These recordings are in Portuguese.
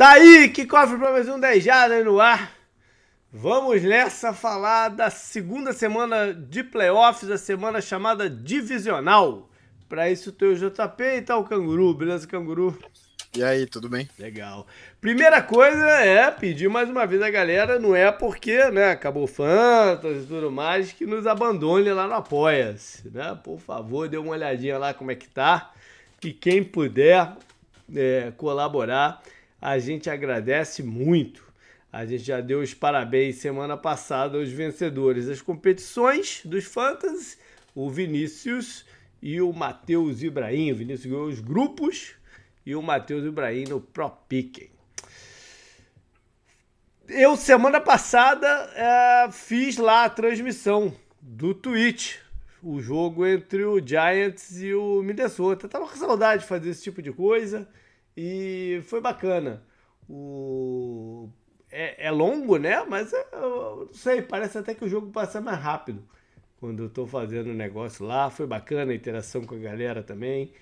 Tá aí, que cofre para mais um 10 aí no ar. Vamos nessa falar da segunda semana de playoffs, a semana chamada divisional. Para isso tem o JP e tá o Canguru, beleza, Canguru? E aí, tudo bem? Legal. Primeira coisa é pedir mais uma vez a galera, não é porque, né, acabou Fantasy e tudo mais, que nos abandone lá no Apoia-se, né? Por favor, dê uma olhadinha lá como é que tá. E quem puder é, colaborar, a gente agradece muito. A gente já deu os parabéns semana passada aos vencedores das competições dos Fantasy, o Vinícius e o Matheus Ibrahim. O Vinícius ganhou os grupos e o Matheus Ibrahim no Pro Picking. Eu, semana passada, é, fiz lá a transmissão do Twitch, o jogo entre o Giants e o Minnesota. Tava com saudade de fazer esse tipo de coisa. E foi bacana. O... É, é longo, né? Mas é, eu não sei, parece até que o jogo passa mais rápido quando eu tô fazendo o negócio lá. Foi bacana a interação com a galera também.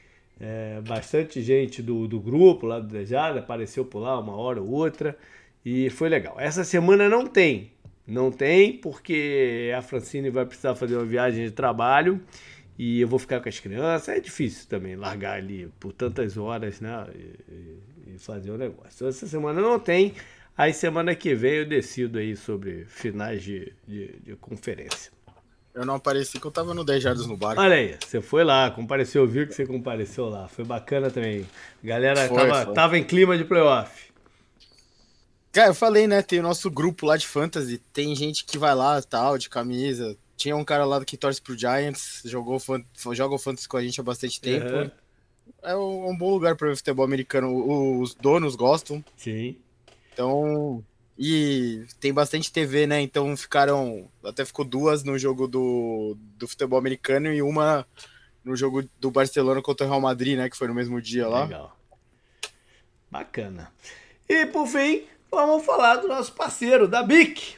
É, bastante gente do, do grupo lá do Dejada apareceu por lá uma hora ou outra. E foi legal. Essa semana não tem. Não tem, porque a Francine vai precisar fazer uma viagem de trabalho e eu vou ficar com as crianças. É difícil também largar ali por tantas horas, né? E, e fazer o negócio. Então, essa semana não tem. Aí semana que vem eu decido aí sobre finais de, de, de conferência. Eu não apareci que eu tava no 10 Jardas no bar. Olha aí, você foi lá, compareceu, viu que você compareceu lá. Foi bacana também. Galera foi, tava, foi. tava em clima de playoff. Cara, eu falei, né? Tem o nosso grupo lá de fantasy. Tem gente que vai lá, tal, de camisa, tinha um cara lá que torce pro Giants, jogou joga o Fantasy com a gente há bastante tempo. Uhum. É um, bom lugar para ver futebol americano. Os donos gostam. Sim. Então. E tem bastante TV, né? Então ficaram. Até ficou duas no jogo do, do futebol americano e uma no jogo do Barcelona contra o Real Madrid, né? Que foi no mesmo dia lá. Legal. Bacana. E por fim, vamos falar do nosso parceiro, da BIC.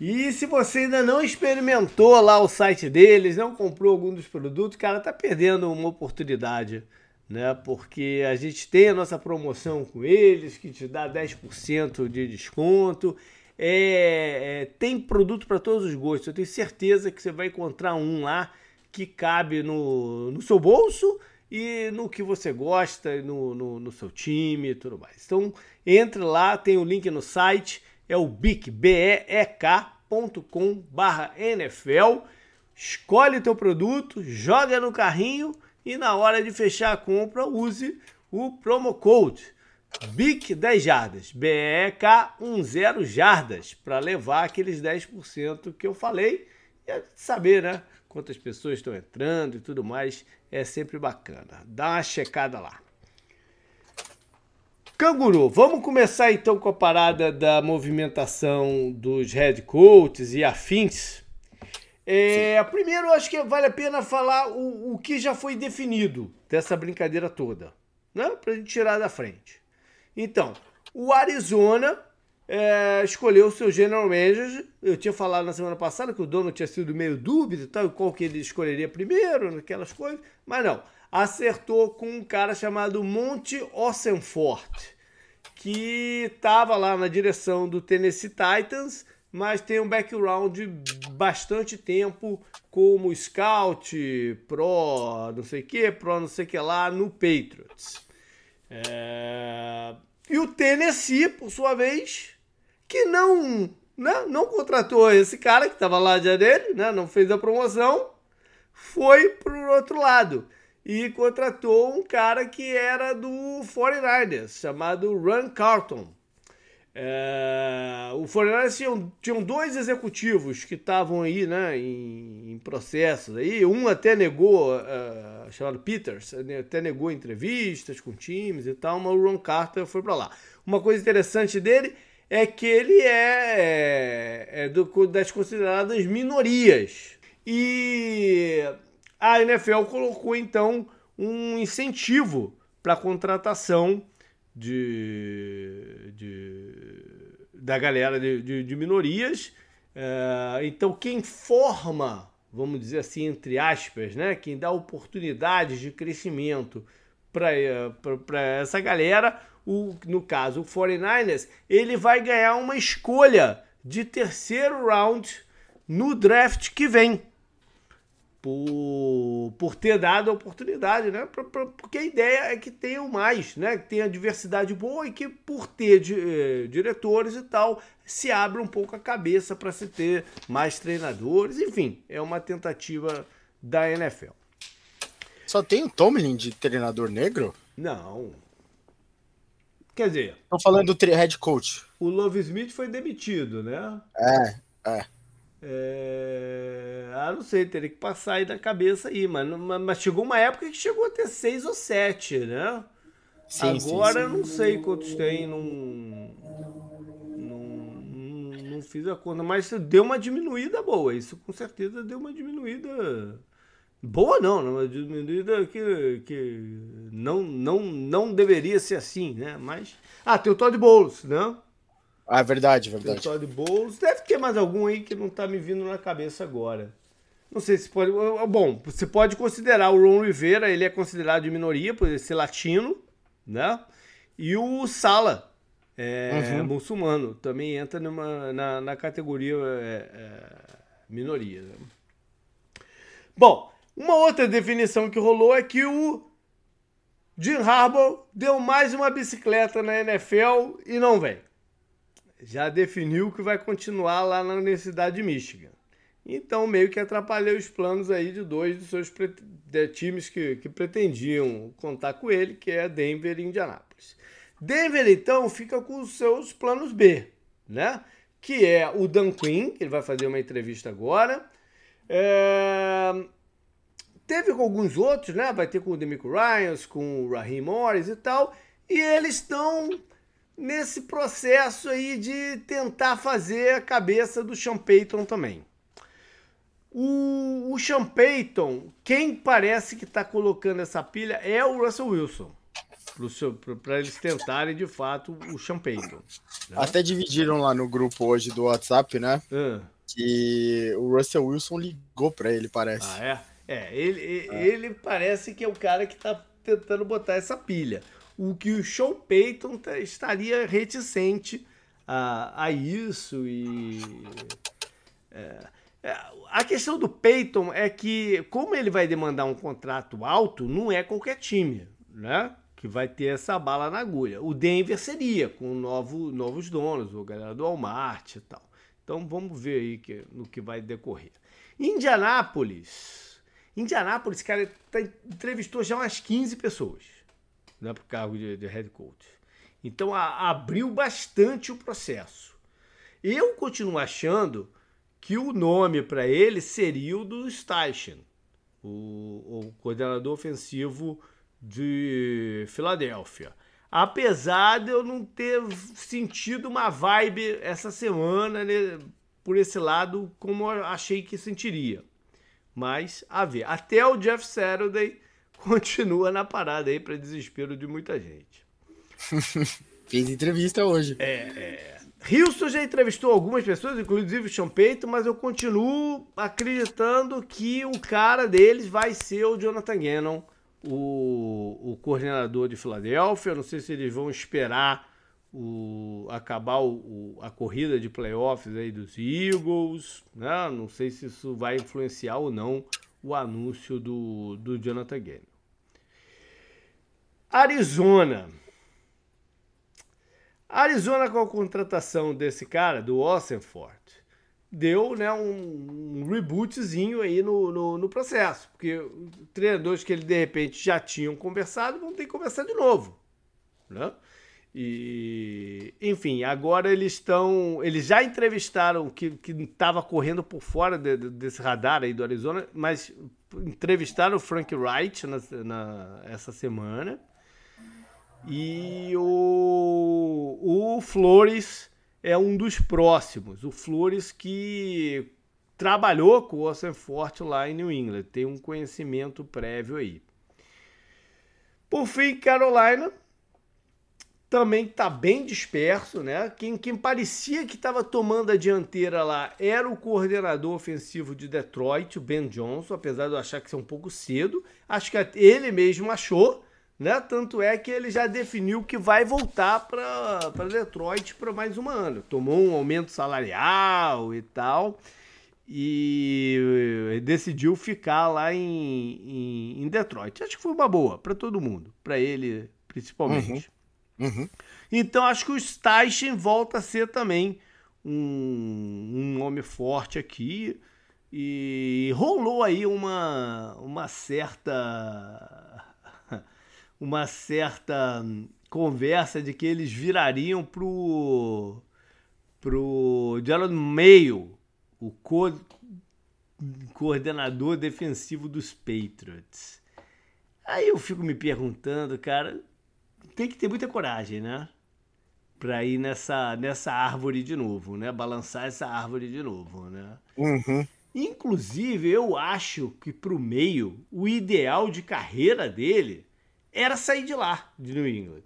E se você ainda não experimentou lá o site deles, não comprou algum dos produtos, cara, tá perdendo uma oportunidade, né? Porque a gente tem a nossa promoção com eles, que te dá 10% de desconto. É, é, tem produto para todos os gostos. Eu tenho certeza que você vai encontrar um lá que cabe no, no seu bolso e no que você gosta, no, no, no seu time e tudo mais. Então, entre lá, tem o link no site é o BIC, B-E-E-K.com barra NFL. Escolhe teu produto, joga no carrinho e na hora de fechar a compra use o promo code BIC 10 jardas, B-E-K 10 jardas, para levar aqueles 10% que eu falei e saber, né? Quantas pessoas estão entrando e tudo mais, é sempre bacana. Dá uma checada lá. Canguru, vamos começar então com a parada da movimentação dos head coaches e afins. É, primeiro, acho que vale a pena falar o, o que já foi definido dessa brincadeira toda, né? Para a gente tirar da frente. Então, o Arizona é, escolheu o seu general manager. Eu tinha falado na semana passada que o dono tinha sido meio dúvida e tal, qual que ele escolheria primeiro, aquelas coisas, mas não acertou com um cara chamado Monte Ossenfort, que estava lá na direção do Tennessee Titans, mas tem um background de bastante tempo como scout, pro, não sei o que, pro não sei o que lá no Patriots. É... E o Tennessee, por sua vez, que não, né, não contratou esse cara que estava lá já dele, né, não fez a promoção, foi para o outro lado e contratou um cara que era do 49ers, chamado Ron Carlton. É, o 49ers tinham, tinham dois executivos que estavam aí né, em, em, processos. Aí. Um até negou, uh, chamado Peters, até negou entrevistas com times e tal, mas o Ron Carter foi para lá. Uma coisa interessante dele é que ele é, é do, das consideradas minorias. E a NFL colocou então um incentivo para a contratação de, de, da galera de, de, de minorias. É, então, quem forma, vamos dizer assim, entre aspas, né, quem dá oportunidades de crescimento para essa galera, o, no caso o 49ers, ele vai ganhar uma escolha de terceiro round no draft que vem. Por, por ter dado a oportunidade, né? Porque a ideia é que tenham mais, né? Que tenha diversidade boa e que por ter de, eh, diretores e tal, se abra um pouco a cabeça para se ter mais treinadores. Enfim, é uma tentativa da NFL. Só tem o Tomlin de treinador negro? Não. Quer dizer. Tô falando do head coach. O Love Smith foi demitido, né? É, é. É... Ah, não sei, teria que passar aí da cabeça aí, mano. Mas chegou uma época que chegou a ter seis ou sete, né? Sim, Agora eu não sei quantos tem, não... não. Não fiz a conta, mas deu uma diminuída boa. Isso com certeza deu uma diminuída. Boa não, uma diminuída que, que não, não, não deveria ser assim, né? Mas. Ah, tem o Todd Bowles, né? Ah, é verdade, verdade. Tem o Bowles. Deve ter mais algum aí que não tá me vindo na cabeça agora. Não sei se pode. Bom, você pode considerar o Ron Rivera, ele é considerado de minoria por ele ser latino, né? E o Sala, é, uhum. muçulmano, também entra numa, na, na categoria é, é, minoria. Né? Bom, uma outra definição que rolou é que o Jim Harbaugh deu mais uma bicicleta na NFL e não vem. Já definiu que vai continuar lá na Universidade de Michigan. Então, meio que atrapalhou os planos aí de dois dos seus de times que, que pretendiam contar com ele, que é Denver e Indianápolis. Denver, então, fica com os seus planos B, né? Que é o Dan Quinn, que ele vai fazer uma entrevista agora. É... Teve com alguns outros, né? Vai ter com o Demico Ryans, com o Raheem Morris e tal. E eles estão nesse processo aí de tentar fazer a cabeça do Sean Payton também. O, o Sean Payton, quem parece que está colocando essa pilha é o Russell Wilson. Para eles tentarem de fato o Sean Payton. Né? Até dividiram lá no grupo hoje do WhatsApp, né? Uh. Que o Russell Wilson ligou para ele, parece. Ah, é? É, ele, é. ele parece que é o cara que está tentando botar essa pilha. O que o Sean Payton tá, estaria reticente a, a isso e. É, é, a questão do Peyton é que, como ele vai demandar um contrato alto, não é qualquer time, né? Que vai ter essa bala na agulha. O Denver seria, com novo, novos donos, o galera do Walmart e tal. Então vamos ver aí que, no que vai decorrer. Indianápolis Indianápolis, cara, tá, entrevistou já umas 15 pessoas né, para o cargo de, de, head coach. Então a, abriu bastante o processo. Eu continuo achando que o nome para ele seria o do Steichen, o, o coordenador ofensivo de Filadélfia. Apesar de eu não ter sentido uma vibe essa semana né, por esse lado como eu achei que sentiria. Mas a ver. Até o Jeff Saturday continua na parada aí para desespero de muita gente. Fez entrevista hoje. É, é. Houston já entrevistou algumas pessoas, inclusive o Sean Payton, mas eu continuo acreditando que o cara deles vai ser o Jonathan Gannon, o, o coordenador de Filadélfia. Não sei se eles vão esperar o, acabar o, a corrida de playoffs aí dos Eagles, né? Não sei se isso vai influenciar ou não o anúncio do, do Jonathan Gannon. Arizona. Arizona com a contratação desse cara, do Ossenford, deu né, um, um rebootzinho aí no, no, no, processo. Porque treinadores que ele de repente já tinham conversado vão ter que conversar de novo. Né? E, enfim, agora eles estão. Eles já entrevistaram que estava correndo por fora de, de, desse radar aí do Arizona, mas entrevistaram o Frank Wright na, na, essa semana. E o, o Flores é um dos próximos. O Flores que trabalhou com o Austin Forte lá em New England, tem um conhecimento prévio aí. Por fim, Carolina também está bem disperso, né? Quem, quem parecia que estava tomando a dianteira lá era o coordenador ofensivo de Detroit, o Ben Johnson, apesar de eu achar que isso é um pouco cedo. Acho que ele mesmo achou, né? Tanto é que ele já definiu que vai voltar para Detroit para mais um ano. Tomou um aumento salarial e tal. E decidiu ficar lá em, em, em Detroit. Acho que foi uma boa para todo mundo, para ele principalmente. Uhum. Uhum. Então acho que o Steichen volta a ser também um, um nome forte aqui. E rolou aí uma, uma certa uma certa conversa de que eles virariam pro pro Jalen Mayo, o co coordenador defensivo dos Patriots. Aí eu fico me perguntando, cara, tem que ter muita coragem, né? Pra ir nessa, nessa árvore de novo, né? Balançar essa árvore de novo, né? Uhum. Inclusive, eu acho que pro meio, o ideal de carreira dele era sair de lá, de New England.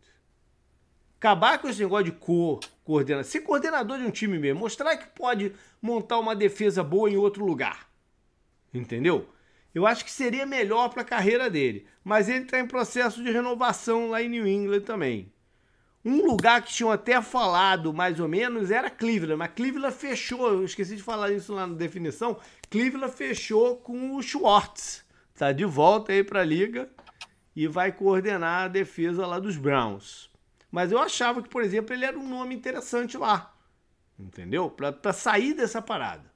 Acabar com esse negócio de co coordenador, ser coordenador de um time mesmo, mostrar que pode montar uma defesa boa em outro lugar. Entendeu? Eu acho que seria melhor para a carreira dele. Mas ele está em processo de renovação lá em New England também. Um lugar que tinham até falado mais ou menos era Cleveland, mas Cleveland fechou. Eu esqueci de falar isso lá na definição. Cleveland fechou com o Schwartz. Tá de volta aí para a liga e vai coordenar a defesa lá dos Browns. Mas eu achava que, por exemplo, ele era um nome interessante lá. Entendeu? Para sair dessa parada.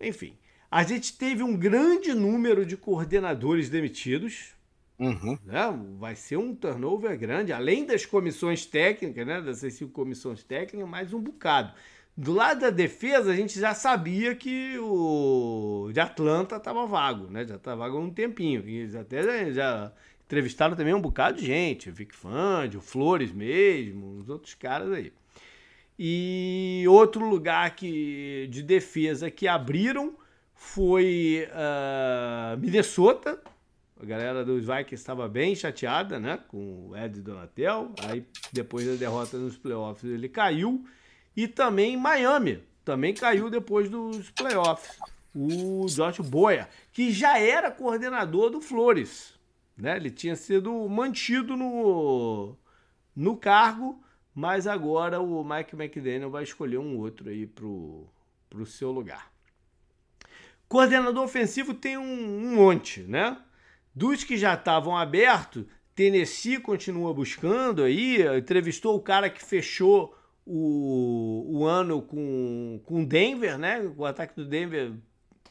Enfim, a gente teve um grande número de coordenadores demitidos. Uhum. Né? Vai ser um turnover grande, além das comissões técnicas, né? dessas cinco comissões técnicas, mais um bocado. Do lado da defesa, a gente já sabia que o de Atlanta estava vago, né? Já estava vago há um tempinho. Eles até já entrevistaram também um bocado de gente, o Vic Fand, o Flores mesmo, os outros caras aí. E outro lugar que, de defesa que abriram foi uh, Minnesota. A galera dos Vikings estava bem chateada né, com o Ed Donatel. Aí, depois da derrota nos playoffs, ele caiu e também Miami, também caiu depois dos playoffs. O Josh Boyer, que já era coordenador do Flores. Né? Ele tinha sido mantido no, no cargo, mas agora o Mike McDaniel vai escolher um outro aí para o seu lugar. Coordenador ofensivo tem um, um monte, né? Dos que já estavam abertos, Tennessee continua buscando aí, entrevistou o cara que fechou o, o ano com, com Denver, né? O ataque do Denver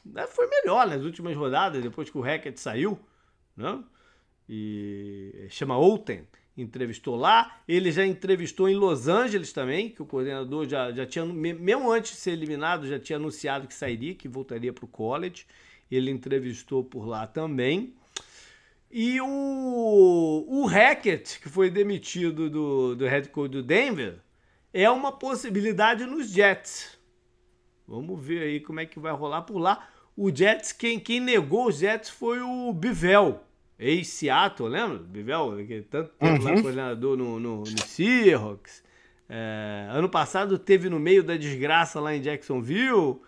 né, foi melhor nas últimas rodadas, depois que o Hackett saiu, né? E chama Outen, entrevistou lá. Ele já entrevistou em Los Angeles também, que o coordenador já, já tinha, mesmo antes de ser eliminado, já tinha anunciado que sairia, que voltaria para o college. Ele entrevistou por lá também. E o, o Hackett, que foi demitido do, do head coach do Denver, é uma possibilidade nos Jets. Vamos ver aí como é que vai rolar por lá. O Jets, quem, quem negou os Jets foi o Bivel, ex-Seattle, lembra? Bivel, que tanto tempo uhum. lá coordenador no, no, no Seahawks. É, ano passado teve no meio da desgraça lá em Jacksonville.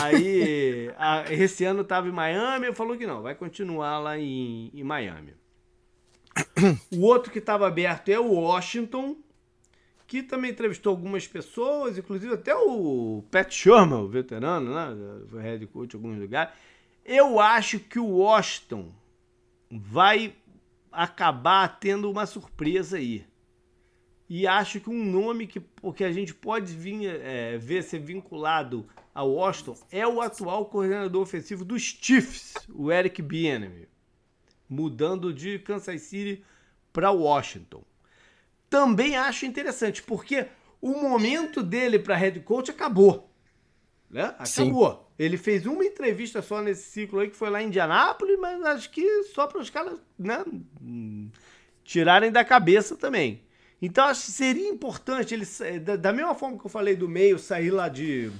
Aí, a, esse ano estava em Miami, falou que não, vai continuar lá em, em Miami. O outro que estava aberto é o Washington, que também entrevistou algumas pessoas, inclusive até o Pat Sherman, o veterano, né? Foi head coach em alguns lugares. Eu acho que o Washington vai acabar tendo uma surpresa aí. E acho que um nome que, porque a gente pode vir, é, ver ser vinculado ao Washington é o atual coordenador ofensivo dos Chiefs, o Eric Bieniemy, mudando de Kansas City para Washington também acho interessante, porque o momento dele para head coach acabou. Né? Acabou. Sim. Ele fez uma entrevista só nesse ciclo aí, que foi lá em Indianápolis, mas acho que só para os caras né, tirarem da cabeça também. Então acho que seria importante ele, da, mesma forma que eu falei do meio, sair lá de,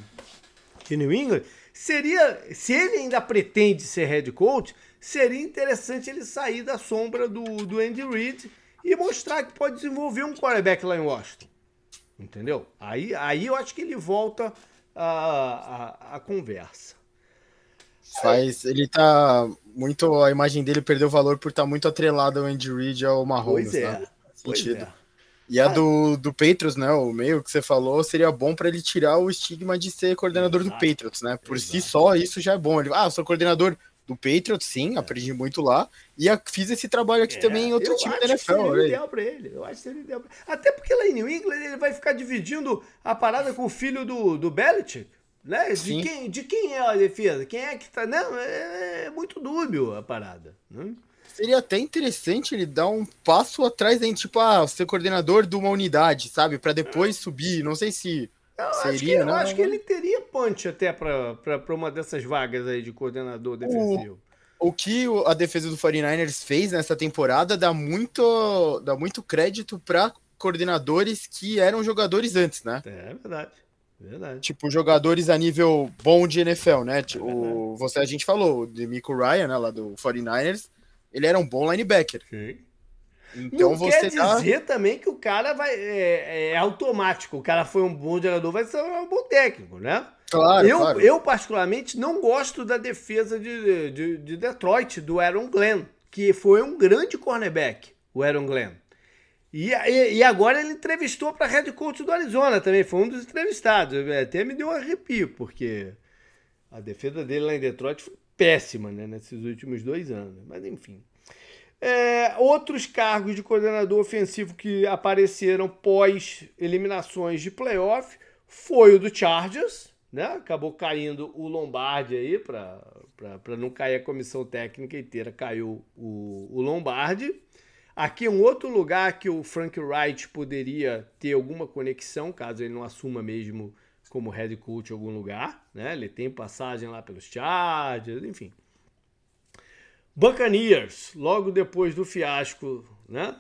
de New England, seria, se ele ainda pretende ser head coach, seria interessante ele sair da sombra do, do Andy Reid e mostrar que pode desenvolver um quarterback lá em Washington. Entendeu? Aí, aí eu acho que ele volta a, a, a conversa. Faz, ele tá muito. A imagem dele perdeu valor por estar tá muito atrelado ao Andy Reid ao Mahomes, pois é, né? Sentido. É. E a do, do Patriots, né? O meio que você falou, seria bom para ele tirar o estigma de ser coordenador Exato. do Patriots, né? Por Exato. si só, isso já é bom. Ele, ah, eu sou coordenador do Patriots, sim, é. aprendi muito lá. E a, fiz esse trabalho aqui é, também em outro time da NFL. Seria né? ideal pra ele. Eu acho que seria ideal pra... Até porque lá em New England ele vai ficar dividindo a parada com o filho do, do Belichick. Né? De, quem, de quem é a defesa? Quem é que tá. Não, é, é muito dúbio a parada. Né? Seria até interessante ele dar um passo atrás, em, tipo, ah, ser coordenador de uma unidade, sabe? para depois subir. Não sei se. Eu seria, acho que, eu acho que ele teria punch até para uma dessas vagas aí de coordenador defensivo. O, o que a defesa do 49ers fez nessa temporada dá muito, dá muito crédito para coordenadores que eram jogadores antes, né? É verdade. Verdade. Tipo, jogadores a nível bom de NFL, né? Tipo, é você, a gente falou, o Demico Ryan, né, lá do 49ers, ele era um bom linebacker. Sim. Então não você quer dizer também que o cara vai é, é, automático. O cara foi um bom jogador, vai ser um bom técnico, né? Claro, eu, claro. eu particularmente não gosto da defesa de, de, de Detroit do Aaron Glenn, que foi um grande cornerback, o Aaron Glenn. E, e, e, agora ele entrevistou para head coach do Arizona também, foi um dos entrevistados. Até me deu um arrepio, porque a defesa dele lá em Detroit foi péssima né, nesses últimos dois anos. Mas enfim. É, outros cargos de coordenador ofensivo que apareceram pós eliminações de playoff foi o do Chargers, né? Acabou caindo o Lombardi aí, para não cair a comissão técnica inteira, caiu o, o Lombardi. Aqui um outro lugar que o Frank Wright poderia ter alguma conexão, caso ele não assuma mesmo como head coach em algum lugar, né? Ele tem passagem lá pelos Chargers, enfim. Buccaneers, logo depois do fiasco, né,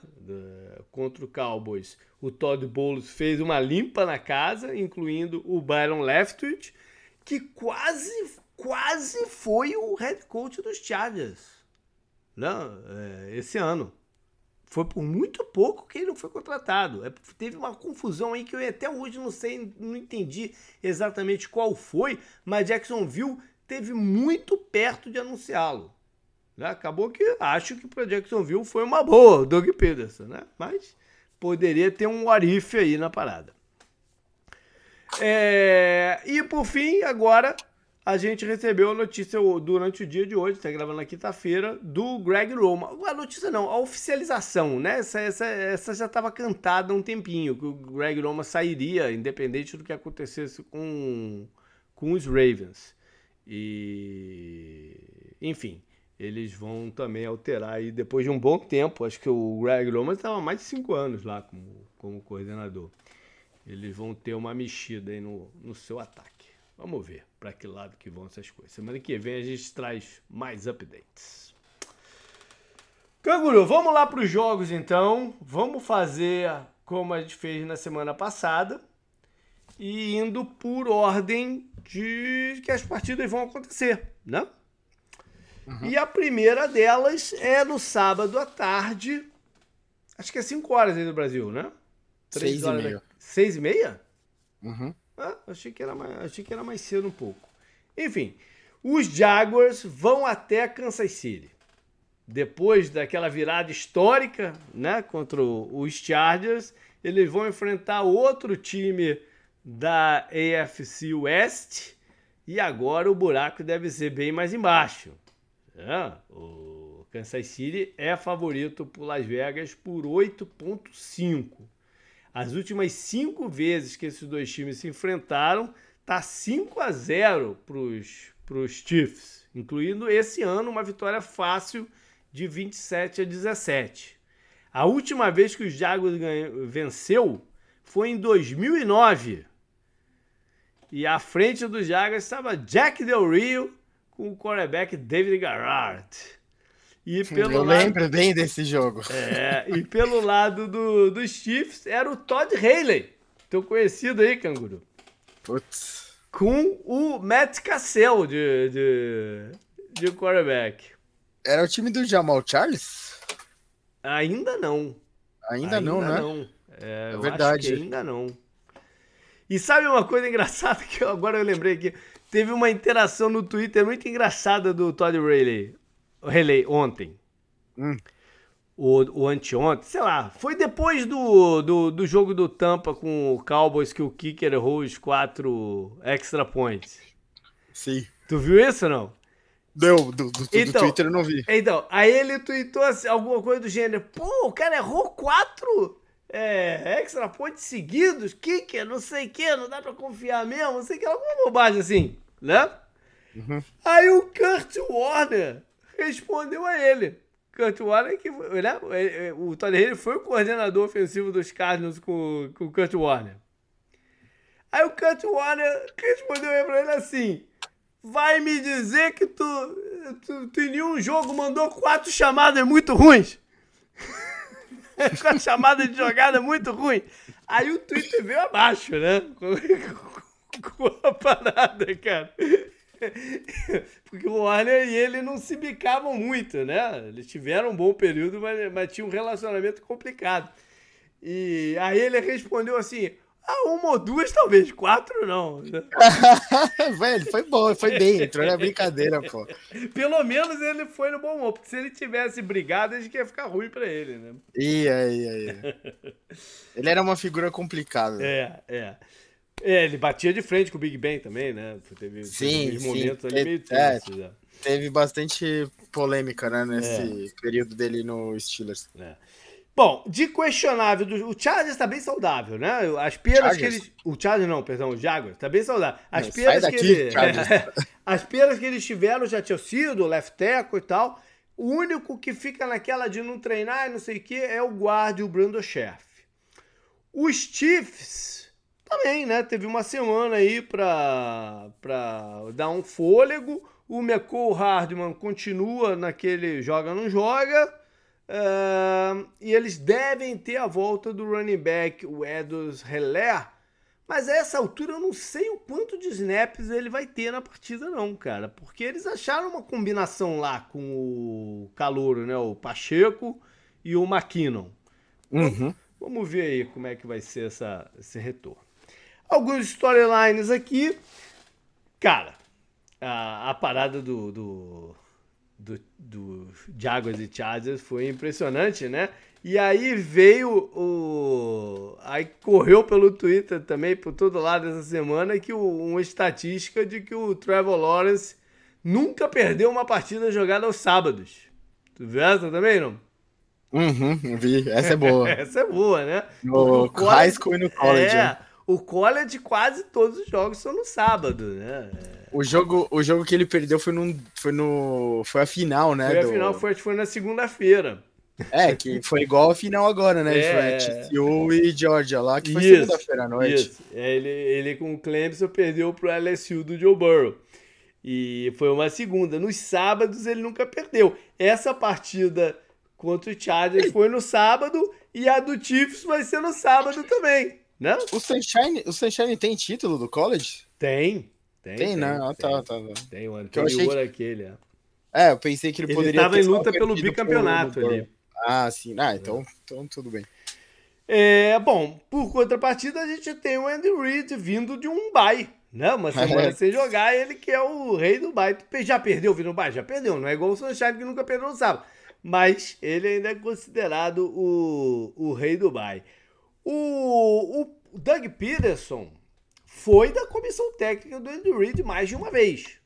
contra o Cowboys, o Todd Bowles fez uma limpa na casa, incluindo o Byron Leftwich, que quase, quase foi o head coach dos Chargers, né, é, esse ano. Foi por muito pouco que ele não foi contratado. É, teve uma confusão aí que eu até hoje não sei, não entendi exatamente qual foi, mas Jacksonville teve muito perto de anunciá-lo. Né? Acabou que acho que para Jacksonville foi uma boa, Doug Peterson, né? Mas poderia ter um Warif aí na parada. É... E por fim, agora a gente recebeu a notícia durante o dia de hoje, está gravando na quinta-feira, do Greg Roma. A notícia não, a oficialização, né? Essa, essa, essa já estava cantada há um tempinho, que o Greg Roma sairia, independente do que acontecesse com, com os Ravens. E. Enfim, eles vão também alterar aí depois de um bom tempo. Acho que o Greg Roma estava mais de cinco anos lá como, como coordenador. Eles vão ter uma mexida aí no, no seu ataque. Vamos ver para que lado que vão essas coisas. Semana que vem a gente traz mais updates. Canguru, vamos lá para os jogos então. Vamos fazer como a gente fez na semana passada e indo por ordem de que as partidas vão acontecer, né? Uhum. E a primeira delas é no sábado à tarde, acho que é 5 horas aí do Brasil, né? 6 e meia. 6 e meia? Uhum. Ah, achei que, era mais, achei que era mais cedo um pouco. Enfim, os Jaguars vão até Kansas City. Depois daquela virada histórica né, contra os Chargers, eles vão enfrentar outro time da AFC West. E agora o buraco deve ser bem mais embaixo. O Kansas City é favorito por Las Vegas por 8,5. As últimas cinco vezes que esses dois times se enfrentaram, tá 5 a 0 para os Chiefs, incluindo esse ano uma vitória fácil de 27 a 17. A última vez que o Jaguars venceu foi em 2009. E à frente do Jaguars estava Jack Del Rio com o quarterback David Garrard. E pelo Eu lado... lembro bem desse jogo. É, e pelo lado do, dos Chiefs era o Todd Haley, teu conhecido aí, canguru. Putz. Com o Matt Cassell de, de, de quarterback. Era o time do Jamal Charles? Ainda não. Ainda, ainda não, né? Não. É, é verdade. ainda não. E sabe uma coisa engraçada que eu, agora eu lembrei aqui? Teve uma interação no Twitter muito engraçada do Todd Rayleigh, Rayleigh ontem. Hum. O, o anteontem, sei lá. Foi depois do, do, do jogo do Tampa com o Cowboys que o Kicker errou os quatro extra points. Sim. Tu viu isso ou não? Deu, do, do, então, do Twitter eu não vi. Então, aí ele tweetou assim, alguma coisa do gênero. Pô, o cara errou quatro é, extra points seguidos, kicker, não sei o que, não dá pra confiar mesmo, não sei o que, alguma bobagem assim, né? Uhum. Aí o Kurt Warner respondeu a ele. Kurt Warner, que, né? É, é, o Tony Haley foi o coordenador ofensivo dos Cardinals com, com o Kurt Warner. Aí o Kurt Warner respondeu pra ele assim: Vai me dizer que tu, tu, tu em nenhum jogo mandou quatro chamadas muito ruins? com a chamada de jogada muito ruim. Aí o Twitter veio abaixo, né? Com, a parada, cara. Porque o Warner e ele não se bicavam muito, né? Eles tiveram um bom período, mas, mas tinha um relacionamento complicado. E aí ele respondeu assim: ah, uma ou duas, talvez. Quatro, não. Velho, foi bom, foi bem. Entrou na brincadeira, pô. Pelo menos ele foi no bom humor. Porque se ele tivesse brigado, acho que ia ficar ruim pra ele, né? Ia, ia, ia. Ele era uma figura complicada. É, é. É, ele batia de frente com o Big Ben também, né? Teve, sim, teve sim. momentos ali meio é, Teve bastante polêmica, né, nesse é. período dele no Steelers. É. Bom, de questionável, do, o Chargers tá bem saudável, né? As peras que eles. O Chargers não, perdão, o Jaguars tá bem saudável. As peras que ele, As peras que eles tiveram já tinham sido, o left tackle e tal. O único que fica naquela de não treinar e não sei o que é o guarda, o Brando Chef. Os Chiefs também, né? Teve uma semana aí pra, pra dar um fôlego. O McCall Hardman continua naquele joga não joga. Uh, e eles devem ter a volta do running back, o Edos Heller. Mas a essa altura eu não sei o quanto de snaps ele vai ter na partida, não, cara. Porque eles acharam uma combinação lá com o Calouro, né? O Pacheco e o McKinnon. Uhum. Vamos ver aí como é que vai ser essa, esse retorno. Alguns storylines aqui. Cara, a, a parada do, do do, do Jaguars e Chargers foi impressionante, né? E aí veio o. Aí correu pelo Twitter também, por todo lado essa semana, que o, uma estatística de que o Trevor Lawrence nunca perdeu uma partida jogada aos sábados. Tu viu essa também, não? Uhum, vi. Essa é boa. essa é boa, né? No high school e no college. É, o college quase todos os jogos são no sábado, né? O jogo, o jogo que ele perdeu foi, num, foi no. Foi a final, né? Foi a do... final, foi, foi na segunda-feira. É, que foi igual a final agora, né? É, foi TCU e Georgia lá, que foi segunda-feira à noite. Isso. É, ele, ele com o Clemson perdeu pro LSU do Joe Burrow. E foi uma segunda. Nos sábados ele nunca perdeu. Essa partida contra o Chargers foi no sábado e a do Chiefs vai ser no sábado também, né? O Sunshine, o Sunshine tem título do college? Tem. Tem, tem né? Ah, tá, tá, tá. Tem o anterior que... aquele, é. É, eu pensei que ele, ele poderia Ele estava em luta pelo bicampeonato ali. Ah, sim. Ah, então, então tudo bem. É, bom, por contrapartida, a gente tem o Andy Reid vindo de um bye, né? Uma semana é. sem jogar, ele que é o rei do bye. Já perdeu vindo bye? Já perdeu, não é igual o Sunshine que nunca perdeu no sábado. Mas ele ainda é considerado o, o rei do bye. O, o Doug Peterson, foi da comissão técnica do Andy Reid mais de uma vez.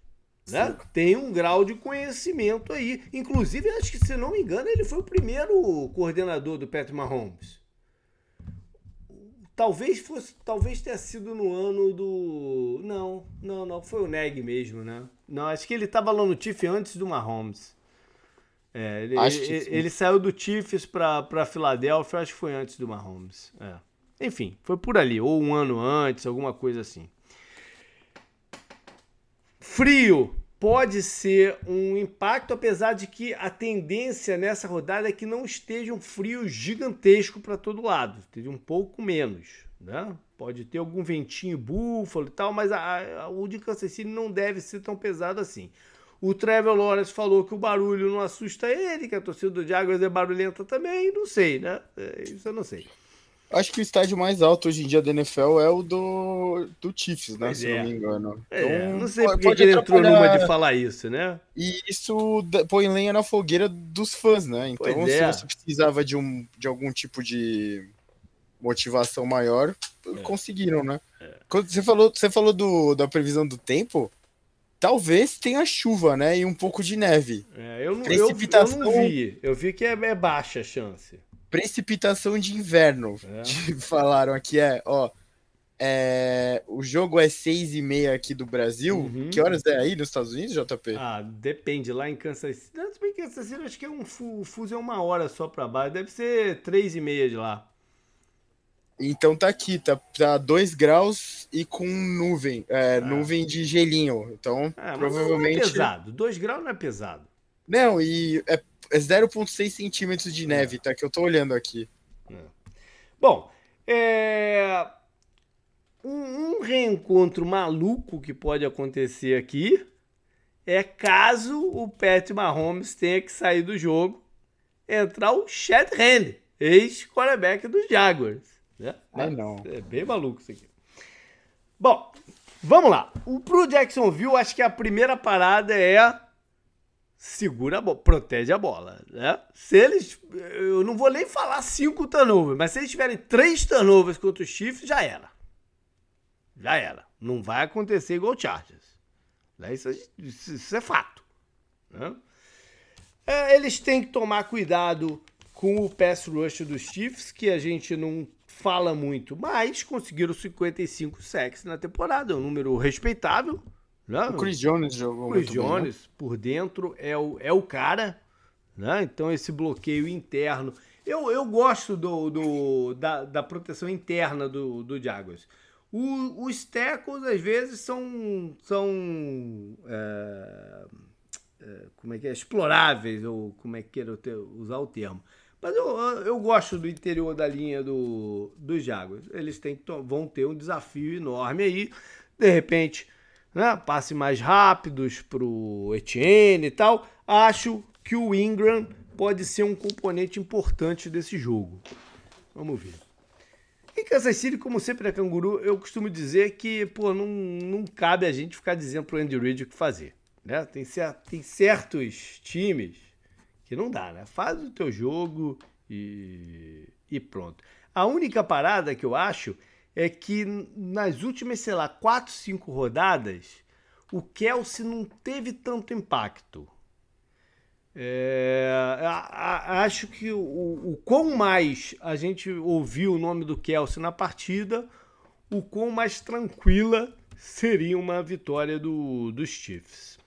Né? Tem um grau de conhecimento aí. Inclusive, acho que, se não me engano, ele foi o primeiro coordenador do Patrick Mahomes. Talvez fosse, talvez tenha sido no ano do. Não, não, não, foi o Neg mesmo, né? Não, acho que ele estava lá no Chiefs antes do Mahomes. É, ele, ele, ele, saiu do Chiefs para Filadélfia, acho que foi antes do Mahomes. É. Enfim, foi por ali, ou um ano antes, alguma coisa assim. Frio pode ser um impacto, apesar de que a tendência nessa rodada é que não esteja um frio gigantesco para todo lado, esteja um pouco menos. Né? Pode ter algum ventinho búfalo e tal, mas a, a, o de Kansas City não deve ser tão pesado assim. O Trevor Lawrence falou que o barulho não assusta ele, que a torcida do Jaguars é barulhenta também, não sei, né? É, isso eu não sei. Acho que o estádio mais alto hoje em dia da NFL é o do do, Chiefs, né? Pois se é. não me engano. É, Então, não sei pode- porque que pode ele entrou numa de falar isso, né? E isso põe lenha na fogueira dos fãs, né? Então, Pois se é. você precisava de, um, de algum tipo de motivação maior, É. conseguiram, né? Quando você falou, você falou do, da previsão do tempo, talvez tenha chuva, né? E um pouco de neve. É, eu, não, eu, eu Precipitação- não vi. Eu vi que é, é baixa a chance. Precipitação de inverno. É. Falaram aqui, é, ó. é, o jogo é seis e meia aqui do Brasil. Uhum. Que horas é aí nos Estados Unidos, JP? Ah, depende. Lá em Kansas City. Não, se bem que Kansas City, acho que é um fuso é uma hora só pra baixo. Deve ser três e meia de lá. Então tá aqui, tá, tá 2 graus e com nuvem, é, nuvem de gelinho. Então, Ah, provavelmente. não é pesado. 2 graus não é pesado. Não, e é, é 0,6 centímetros de neve, tá? Que eu tô olhando aqui. Bom, é... Um, um reencontro maluco que pode acontecer aqui é caso o Pat Mahomes tenha que sair do jogo, entrar o Chad Henne, ex-quarterback dos Jaguars. Né? Ah, não. É bem maluco isso aqui. Bom, vamos lá. O pro Jacksonville, acho que a primeira parada é segura a bola, protege a bola, né? Se eles, eu não vou nem falar cinco turnovers, mas se eles tiverem três turnovers contra os Chiefs, já era. Já era. Não vai acontecer igual o Chargers. Né? Isso, isso- isso é fato. né? É, eles têm que tomar cuidado com o pass rush dos Chiefs, que a gente não fala muito, mas conseguiram 55 sacks na temporada, é um número respeitável. Né? O Chris Jones jogou Chris muito bem, né? Jones, por dentro, é o, é o cara. Né? Então, esse bloqueio interno. Eu, eu gosto do, do- da, da proteção interna do, do Jaguars. O- os tackles, às vezes, são. são é, é, como é que é? Exploráveis, ou como é que queira usar o termo. Mas eu, eu gosto do interior da linha do, dos Jaguars. Eles têm vão ter um desafio enorme aí. De repente, né, passe mais rápidos para o Etienne e tal. Acho que o Ingram pode ser um componente importante desse jogo. Vamos ver. Em Kansas City, como sempre é canguru, eu costumo dizer que, pô, não, não cabe a gente ficar dizendo pro Andy Reid o que fazer. Né? Tem, cer- tem certos times que não dá, né? Faz o teu jogo e, e pronto. A única parada que eu acho é que nas últimas, sei lá, 4, 5 rodadas, o Kelsey não teve tanto impacto. É, a- a- acho que o, o quão mais a gente ouviu o nome do Kelsey na partida, o quão mais tranquila seria uma vitória do, dos Chiefs.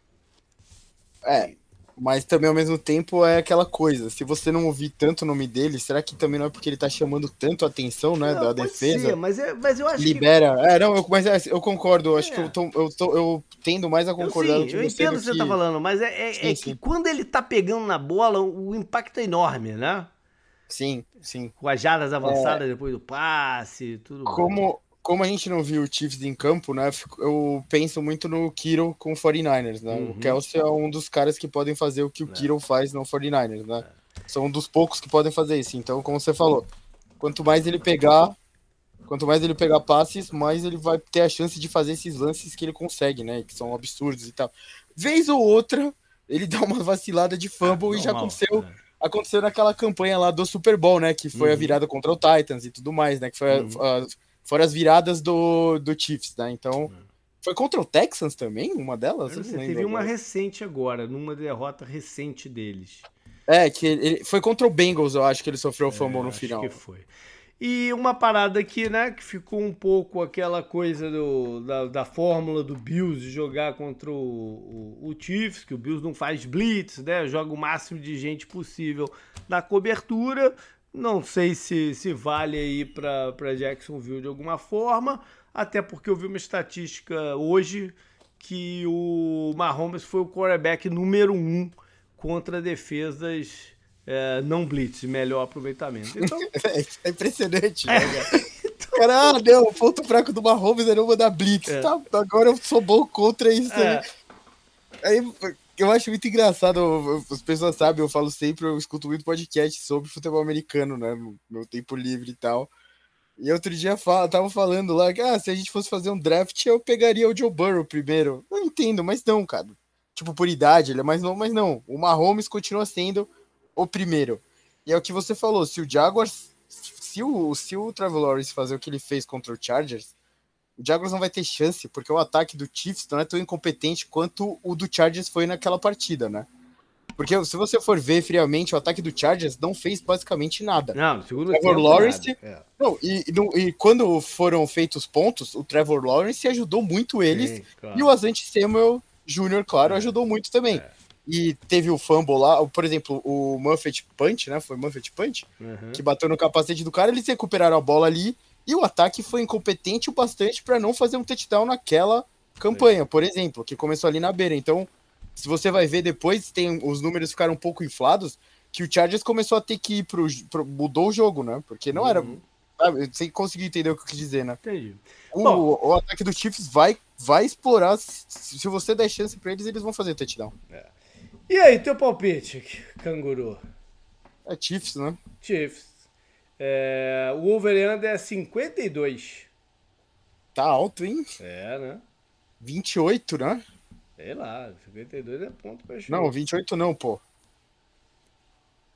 É, mas também ao mesmo tempo é aquela coisa, se você não ouvir tanto o nome dele, será que também não é porque ele tá chamando tanto a atenção, né, Não, da defesa? ser, mas, é, mas eu acho que Libera. É, não, eu, mas é, eu concordo, eu acho É. que eu, tô, eu, tô, eu tendo mais a Eu, concordar sim, com eu você entendo o que você que- tá falando, mas é, é- Sim, é sim. que quando ele tá pegando na bola, o impacto é enorme, né? Sim, sim. Com as jardas avançadas depois do passe, tudo. É. Como, a gente não viu o Chiefs em campo, né? Eu penso muito no Kiro com o 49ers, né? Uhum. O Kelsey é um dos caras que podem fazer o que o É. Kiro faz no 49ers, né? São um dos poucos que podem fazer isso. Então, como você falou, quanto mais ele pegar, quanto mais ele pegar passes, mais ele vai ter a chance de fazer esses lances que ele consegue, né? Que são absurdos e tal. Vez ou outra, ele dá uma vacilada de fumble e já aconteceu né? aconteceu naquela campanha lá do Super Bowl, né? Que foi a Uhum. virada contra o Titans e tudo mais, né? Que foi a- Uhum. a- foram as viradas do, do Chiefs, né? Então, foi contra o Texans também, uma delas? Lembro teve uma recente agora, numa derrota recente deles. É, que ele, foi contra o Bengals, eu acho que ele sofreu o fumble É, no acho final. que foi. E uma parada aqui, né, que ficou um pouco aquela coisa do, da, da fórmula do Bills de jogar contra o, o, o Chiefs, que o Bills não faz blitz, né, joga o máximo de gente possível na cobertura. Não sei se, se vale aí para Jacksonville de alguma forma, até porque eu vi uma estatística hoje que o Mahomes foi o quarterback número um contra defesas é, não blitz, melhor aproveitamento. Então, É, impressionante, né, cara? Cara, ah, não, o ponto fraco do Mahomes é não mandar blitz. É. Tá, agora eu sou bom contra isso. É. Aí, eu acho muito engraçado, as pessoas sabem, eu falo sempre, eu escuto muito podcast sobre futebol americano, né, no meu tempo livre e tal. E outro dia fala, tava falando lá que ah, se a gente fosse fazer um draft, eu pegaria o Joe Burrow primeiro. Eu entendo, mas não, cara. Tipo, por idade, ele é mais novo, mas não. O Mahomes continua sendo o primeiro. E é o que você falou, se o Jaguars, se o, se o Trevor Lawrence fazer o que ele fez contra o Chargers, o Jaguars não vai ter chance, porque o ataque do Chiefs não é tão incompetente quanto o do Chargers foi naquela partida, né? Porque se você for ver friamente, o ataque do Chargers não fez basicamente nada. Não, no segundo Trevor tempo, Lawrence. É. Não, e, e, e quando foram feitos pontos, o Trevor Lawrence ajudou muito eles. Sim, claro. E o Asante Samuel Jr., claro, ajudou muito também. É. E teve o fumble lá, por exemplo, o Muffet Punch, né? Foi Muffet Punch, Uhum. que bateu no capacete do cara, eles recuperaram a bola ali. E o ataque foi incompetente o bastante para não fazer um touchdown naquela campanha, por exemplo, que começou ali na beira. Então, se você vai ver depois, tem os números ficaram um pouco inflados, que o Chargers começou a ter que ir pro, pro mudou o jogo, né? Porque não era, Uhum. sabe, você conseguiu entender o que eu quis dizer, né? Entendi. O, Bom. o ataque do Chiefs vai vai explorar, se, você der chance para eles, eles vão fazer touchdown. E aí, teu palpite, canguru? É Chiefs, né? Chiefs. É, o over-under é 52. Tá alto, hein? É, né? 28, né? Sei lá, 52 é ponto pra show. Não, 28 não, pô.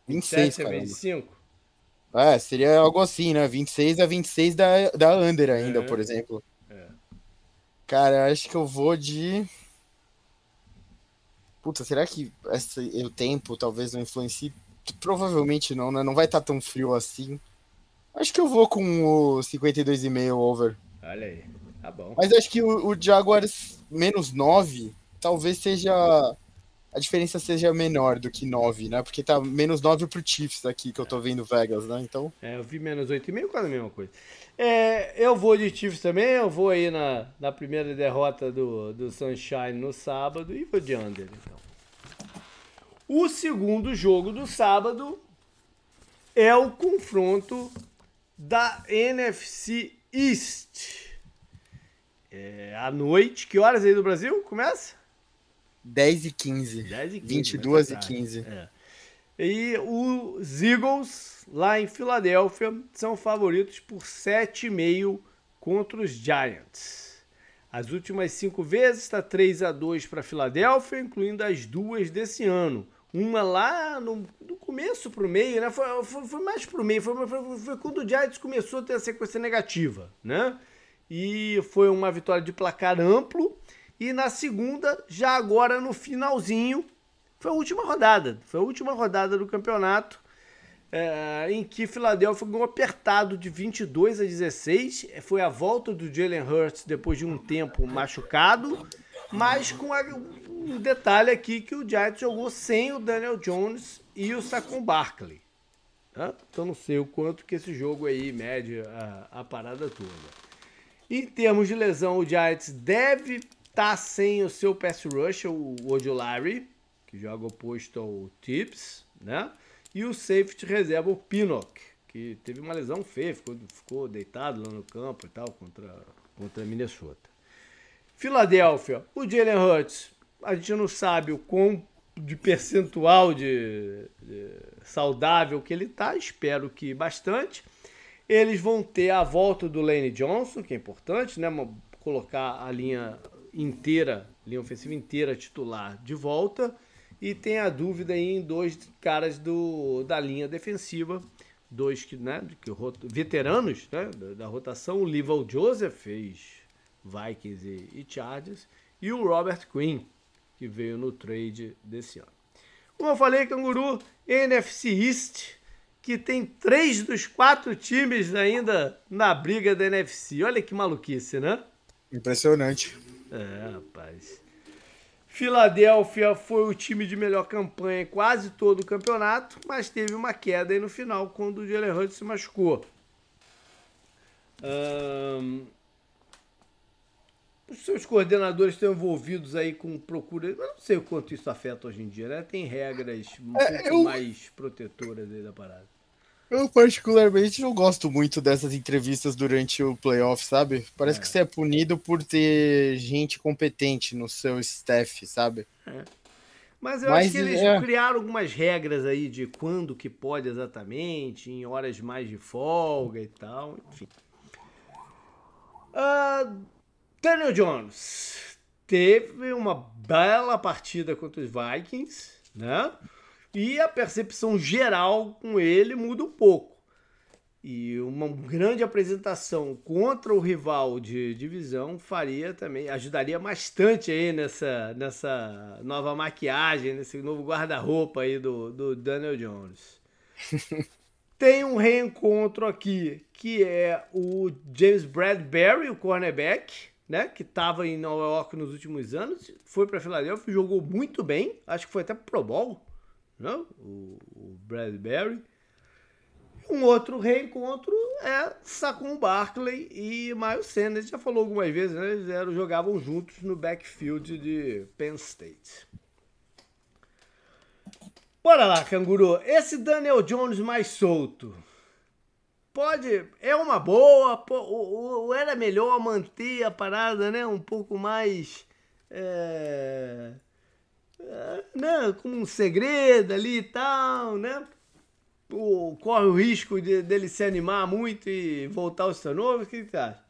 26, 27 é cara. 25? É, seria algo assim, né? 26 a 26 da, da Under ainda, É. por exemplo. É. Cara, acho que eu vou de. Puta, será que essa, o tempo talvez não influencie? Provavelmente não, né? Não vai estar tão frio assim. Acho que eu vou com o 52,5 over. Olha aí, tá bom. Mas acho que o, o Jaguars menos 9 talvez seja. A diferença seja menor do que 9, né? Porque tá menos 9 pro Chiefs aqui que eu tô vendo Vegas, né? Então. É, eu vi menos 8,5, quase a mesma coisa. É, eu vou de Chiefs também, eu vou aí na, na primeira derrota do, do Sunshine no sábado e vou de under, então. O segundo jogo do sábado é o confronto da NFC East. É, à noite, que horas aí do Brasil? Começa? 10 e 15. 10 e 15. 22 e mais tarde. 15. É. E os Eagles, lá em Filadélfia, são favoritos por 7,5 contra os Giants. As últimas cinco vezes está 3 a 2 para Filadélfia, incluindo as duas desse ano. Uma lá no, no começo para o meio, né? Foi, foi, foi mais para o meio, foi, foi, foi quando o Giants começou a ter a sequência negativa, né? E foi uma vitória de placar amplo. E na segunda, já agora no finalzinho, foi a última rodada. Foi a última rodada do campeonato. é, em que Filadélfia ganhou apertado de 22 a 16. Foi a volta do Jalen Hurts depois de um tempo machucado. Mas com a- detalhe aqui que o Giants jogou sem o Daniel Jones e o Saquon Barkley. tá? Então não sei o quanto que esse jogo aí mede a, a parada toda. Em termos de lesão, o Giants deve estar sem o seu pass rusher, o Ojulari, que joga oposto ao Tips, né? E o safety reserva, o Pinnock, que teve uma lesão feia, ficou, ficou deitado lá no campo e tal, contra, contra Minnesota. Filadélfia, o Jalen Hurts, a gente não sabe o quão de percentual de, de saudável que ele tá, espero que bastante. Eles vão ter a volta do Lane Johnson, que é importante, né? Colocar a linha inteira, linha ofensiva inteira titular de volta. E tem a dúvida aí em dois caras do, da linha defensiva, dois que, né, que veteranos né, da, da rotação. O Lival Joseph fez Vikings e, e Chargers. E o Robert Quinn, que veio no trade desse ano. Como eu falei, Canguru, NFC East, que tem três dos quatro times ainda na briga da NFC. Olha que maluquice, né? Impressionante. É, rapaz. Filadélfia foi o time de melhor campanha em quase todo o campeonato, mas teve uma queda aí no final quando o Jalen Hurts se machucou. Ahn, Os seus coordenadores estão envolvidos aí com procura. Eu não sei o quanto isso afeta hoje em dia, né? Tem regras um É, pouco eu- mais protetoras aí da parada. Eu, particularmente, não gosto muito dessas entrevistas durante o playoff, sabe? Parece É. que você é punido por ter gente competente no seu staff, sabe? Mas eu Mas, acho que eles é. criaram algumas regras aí de quando que pode exatamente, em horas mais de folga e tal, enfim. Uh, Daniel Jones teve uma bela partida contra os Vikings, né? E a percepção geral com ele muda um pouco. E uma grande apresentação contra o rival de divisão faria também, ajudaria bastante aí nessa, nessa nova maquiagem, nesse novo guarda-roupa aí do, do Daniel Jones. Tem um reencontro aqui, que é o James Bradbury, o cornerback, né, que estava em Nova York nos últimos anos, foi para Filadélfia, jogou muito bem, acho que foi até Pro Bowl, né, o, o Bradbury. Um outro reencontro é Saquon Barkley e Miles Sanders. Já falou algumas vezes, né? Eles eram, jogavam juntos no backfield de Penn State. Bora lá, canguru. Esse Daniel Jones mais solto. Pode. É uma boa. Ou era melhor manter a parada, né? Um pouco mais. É, é, né, com um segredo ali e tal, né? o, corre o risco de, dele se animar muito e voltar aos turnovers? O que você acha?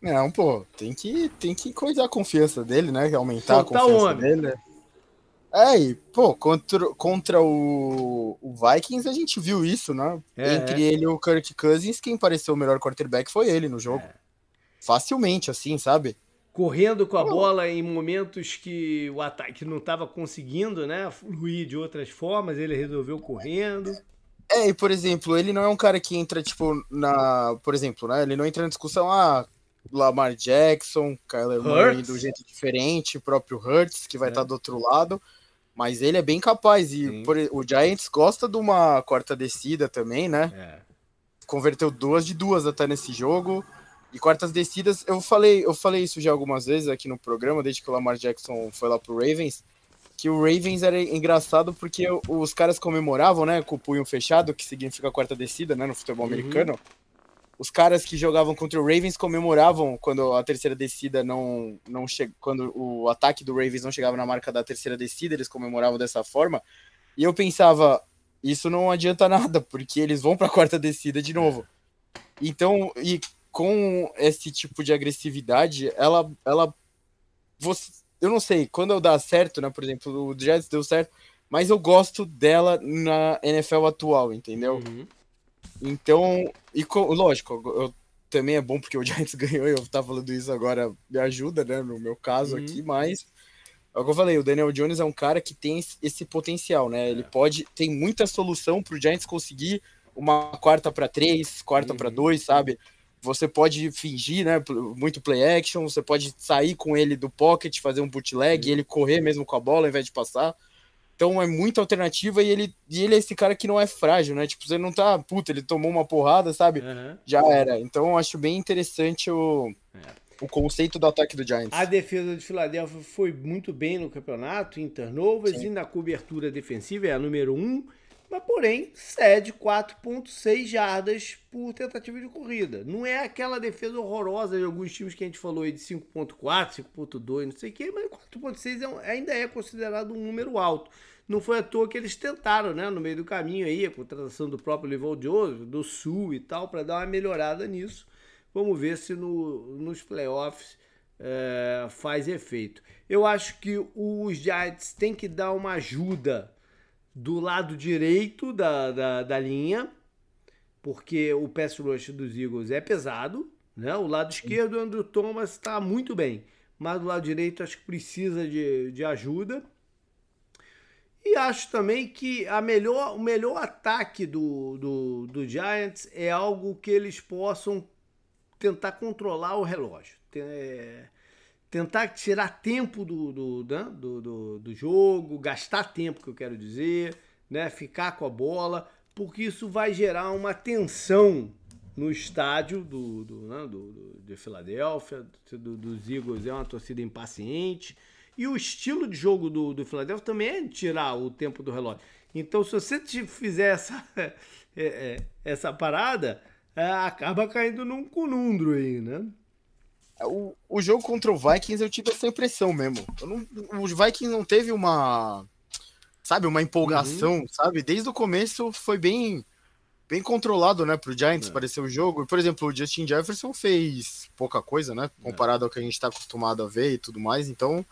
Não, pô, tem que, tem que coisar a confiança dele, né? Aumentar Soltar a confiança dele. É, e, pô, contra, contra o, o, Vikings a gente viu isso, né? É, Entre é. ele e o Kirk Cousins, quem pareceu o melhor quarterback foi ele no jogo. É. Facilmente, assim, sabe? Correndo com a pô. bola em momentos que o ataque não estava conseguindo, né? Fluir de outras formas, ele resolveu correndo. É, e por exemplo, ele não é um cara que entra, tipo, na. Por exemplo, né? Ele não entra na discussão, ah, Lamar Jackson, Kyler Murray do jeito diferente, o próprio Hurts, que vai estar é. tá do outro lado. Mas ele é bem capaz. E por, o Giants gosta de uma quarta descida também, né? É. Converteu duas de duas até nesse jogo. E quartas descidas, eu falei, eu falei isso já algumas vezes aqui no programa, desde que o Lamar Jackson foi lá pro Ravens que o Ravens era engraçado porque os caras comemoravam, né, com o punho fechado, que significa quarta descida, né, no futebol uhum. Os caras que jogavam contra o Ravens comemoravam quando a terceira descida não não che... quando o ataque do Ravens não chegava na marca da terceira descida, eles comemoravam dessa forma. E eu pensava, isso não adianta nada, porque eles vão para a quarta descida de novo. Então, e com esse tipo de agressividade, ela ela você eu não sei, quando eu dá certo, né? Por exemplo, o Jets deu certo, mas eu gosto dela na NFL atual, entendeu? Uhum. Então, e lógico, eu, também é bom porque o Giants ganhou, eu tava falando isso agora, me ajuda, né? No meu caso uhum. aqui, mas é o que eu falei, o Daniel Jones é um cara que tem esse potencial, né? Ele é. pode, tem muita solução pro Giants conseguir uma quarta para três, quarta uhum. para dois, sabe? Você pode fingir, né? Muito play action, você pode sair com ele do pocket, fazer um bootleg, e ele correr mesmo com a bola ao invés de passar. Então é muita alternativa e ele, e ele é esse cara que não é frágil, né? Tipo, você não tá, puta, ele tomou uma porrada, sabe? Uhum. Já era. Então eu acho bem interessante o, é. o conceito do ataque do Giants. A defesa de Filadélfia foi muito bem no campeonato, em turnovers Sim. e na cobertura defensiva, é a número um mas porém cede 4,6 jardas por tentativa de corrida. Não é aquela defesa horrorosa de alguns times que a gente falou aí de 5,4, 5,2, não sei o quê, mas 4,6 é ainda é considerado um número alto. Não foi à toa que eles tentaram, né, no meio do caminho aí, a contratação do próprio Leval Joseph, do Sul e tal, para dar uma melhorada nisso. Vamos ver se no, nos playoffs é, faz efeito. Eu acho que os Giants têm que dar uma ajuda do lado direito da, da, da linha, porque o pass rush dos Eagles é pesado, né? O lado esquerdo, o Andrew Thomas está muito bem, mas do lado direito acho que precisa de, de ajuda. E acho também que a melhor, o melhor ataque do, do, do Giants é algo que eles possam tentar controlar o relógio. É, tentar tirar tempo do, do, né, do, do, do, jogo, gastar tempo, que eu quero dizer, né, ficar com a bola, porque isso vai gerar uma tensão no estádio do, do, né, do, do de Filadélfia, do, dos Eagles é uma torcida impaciente, e o estilo de jogo do, do Filadélfia também é tirar o tempo do relógio. Então, se você fizer essa, é, é, essa parada, é, acaba caindo num conundro aí, né? O, o jogo contra o Vikings eu tive essa impressão mesmo. Não, os Vikings não teve uma. Sabe, uma empolgação, uhum. sabe? Desde o começo foi bem. bem controlado, né, pro Giants é. parecer o jogo. Por exemplo, o Justin Jefferson fez pouca coisa, né, comparado é. ao que a gente tá acostumado a ver e tudo mais. Então,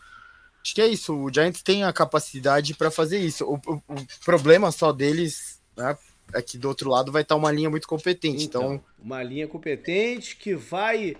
acho que é isso. O Giants tem a capacidade para fazer isso. O, o, o, problema só deles, né, é que do outro lado vai estar tá uma linha muito competente. Então, então, uma linha competente que vai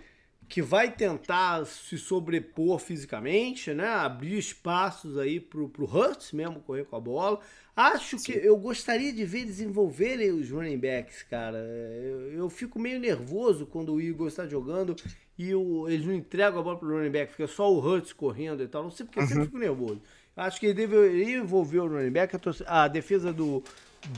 que vai tentar se sobrepor fisicamente, né? Abrir espaços aí pro, pro Hurts mesmo correr com a bola. Acho Sim. que eu gostaria de ver desenvolverem os running backs, cara. Eu, eu fico meio nervoso quando o Eagles está jogando e o, eles não entregam a bola pro running back, fica só o Hurts correndo e tal. Não sei porque uhum. eu sempre uhum. fico nervoso. Acho que ele deveria envolver o running back. A, a defesa do,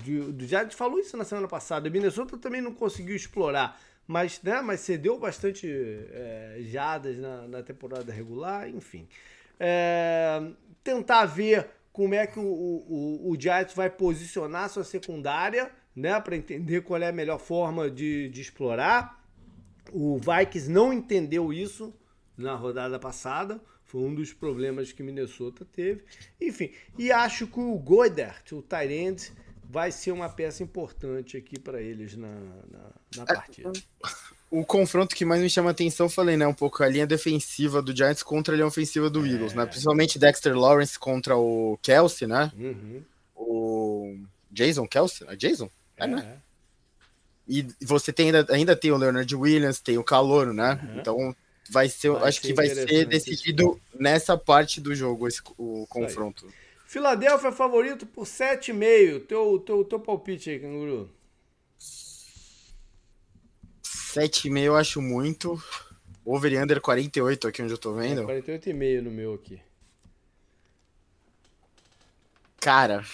do, do Giants falou isso na semana passada. O Minnesota também não conseguiu explorar mas, né, mas cedeu bastante é, jadas na, na, temporada regular, enfim. É, tentar ver como é que o, o, o Giants vai posicionar sua secundária, né, para entender qual é a melhor forma de, de explorar. O Vikings não entendeu isso na rodada passada, foi um dos problemas que Minnesota teve. Enfim, e acho que o Goedert, o Tyrande, vai ser uma peça importante aqui para eles na, na, na é, partida. O confronto que mais me chama a atenção, falei, né? Um pouco a linha defensiva do Giants contra a linha ofensiva do é. Eagles, né? Principalmente Dexter Lawrence contra o Kelsey, né? Uhum. O Jason Kelsey? É Jason? É, né? é, né? E você tem ainda, ainda tem o Leonard Williams, tem o Calouro, né? Uhum. Então vai ser, vai acho ser que vai ser decidido nessa parte do jogo esse, o confronto. Aí. Filadélfia favorito por 7,5. Teu, teu, teu palpite aí, Canguru. 7,5 eu acho muito. Over e under 48 aqui onde eu tô vendo. É, 48,5 no meu aqui. Cara,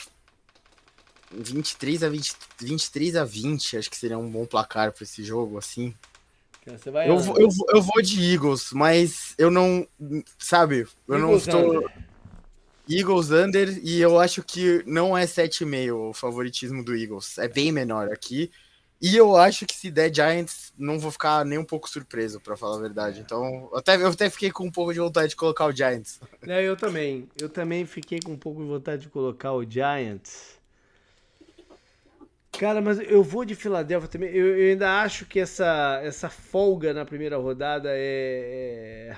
23 a 20, 23 a 20, acho que seria um bom placar para esse jogo, assim. eu, vou, eu, vou, eu vou de Eagles, mas eu não. Sabe? Eu Eagles não estou. Under. Eagles under, e eu acho que não é 7,5 o favoritismo do Eagles. É bem menor aqui. E eu acho que se der Giants, não vou ficar nem um pouco surpreso, para falar a verdade. Então, até, eu até fiquei com um pouco de vontade de colocar o Giants. É, eu também. Eu também fiquei com um pouco de vontade de colocar o Giants. Cara, mas eu vou de Filadélfia também. Eu, eu, ainda acho que essa, essa folga na primeira rodada é, é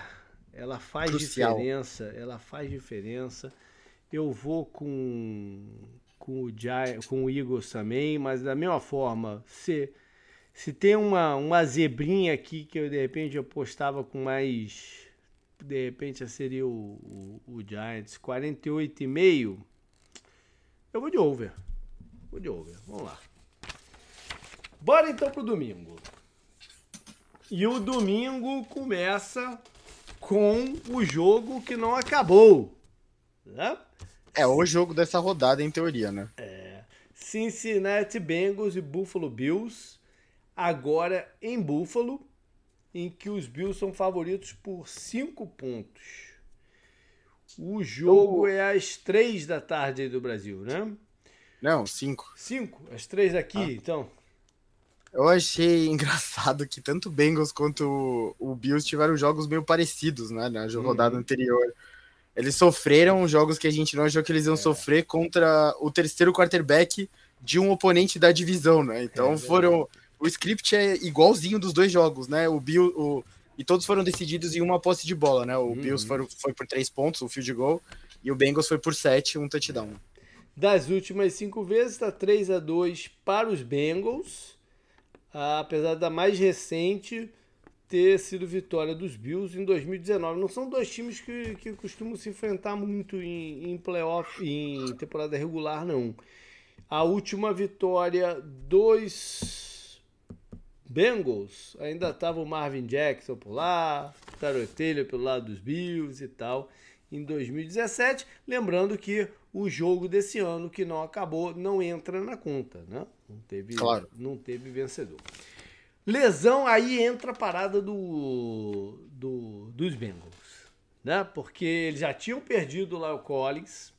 ela faz Crucial. diferença. Ela faz diferença. Eu vou com, com, o, Giant, com o Eagles também, mas da mesma forma, se, se tem uma, uma zebrinha aqui que eu de repente apostava com mais. De repente seria o, o, o Giants, 48,5. Eu vou de over. Vou de over. Vamos lá. Bora então pro domingo. E o domingo começa com o jogo que não acabou. Né? É o jogo dessa rodada, em teoria, né? É. Cincinnati Bengals e Buffalo Bills. Agora em Buffalo, em que os Bills são favoritos por 5 pontos. O jogo é às 3 da tarde aí do Brasil, né? Não, 5. 5? Às 3 aqui, ah. então. Eu achei engraçado que tanto o Bengals quanto o Bills tiveram jogos meio parecidos, né, na rodada uhum. anterior. Eles sofreram jogos que a gente não achou que eles iam é. sofrer contra o terceiro quarterback de um oponente da divisão, né? Então é, foram. O script é igualzinho dos dois jogos, né? O Bill. O, e todos foram decididos em uma posse de bola, né? O uhum. Bills foi, foi por três pontos, o field goal, e o Bengals foi por sete, um touchdown. Das últimas cinco vezes, está 3 a 2 para os Bengals apesar da mais recente ter sido vitória dos Bills em 2019. Não são dois times que, que costumam se enfrentar muito em, em playoff, em temporada regular, não. A última vitória dos Bengals ainda estava o Marvin Jackson por lá, Tarot Taylor pelo lado dos Bills e tal, em 2017. Lembrando que o jogo desse ano que não acabou não entra na conta, né? Não teve, claro. não teve vencedor. Lesão, aí entra a parada do, do, dos Bengals, né? Porque eles já tinham perdido lá o Collins.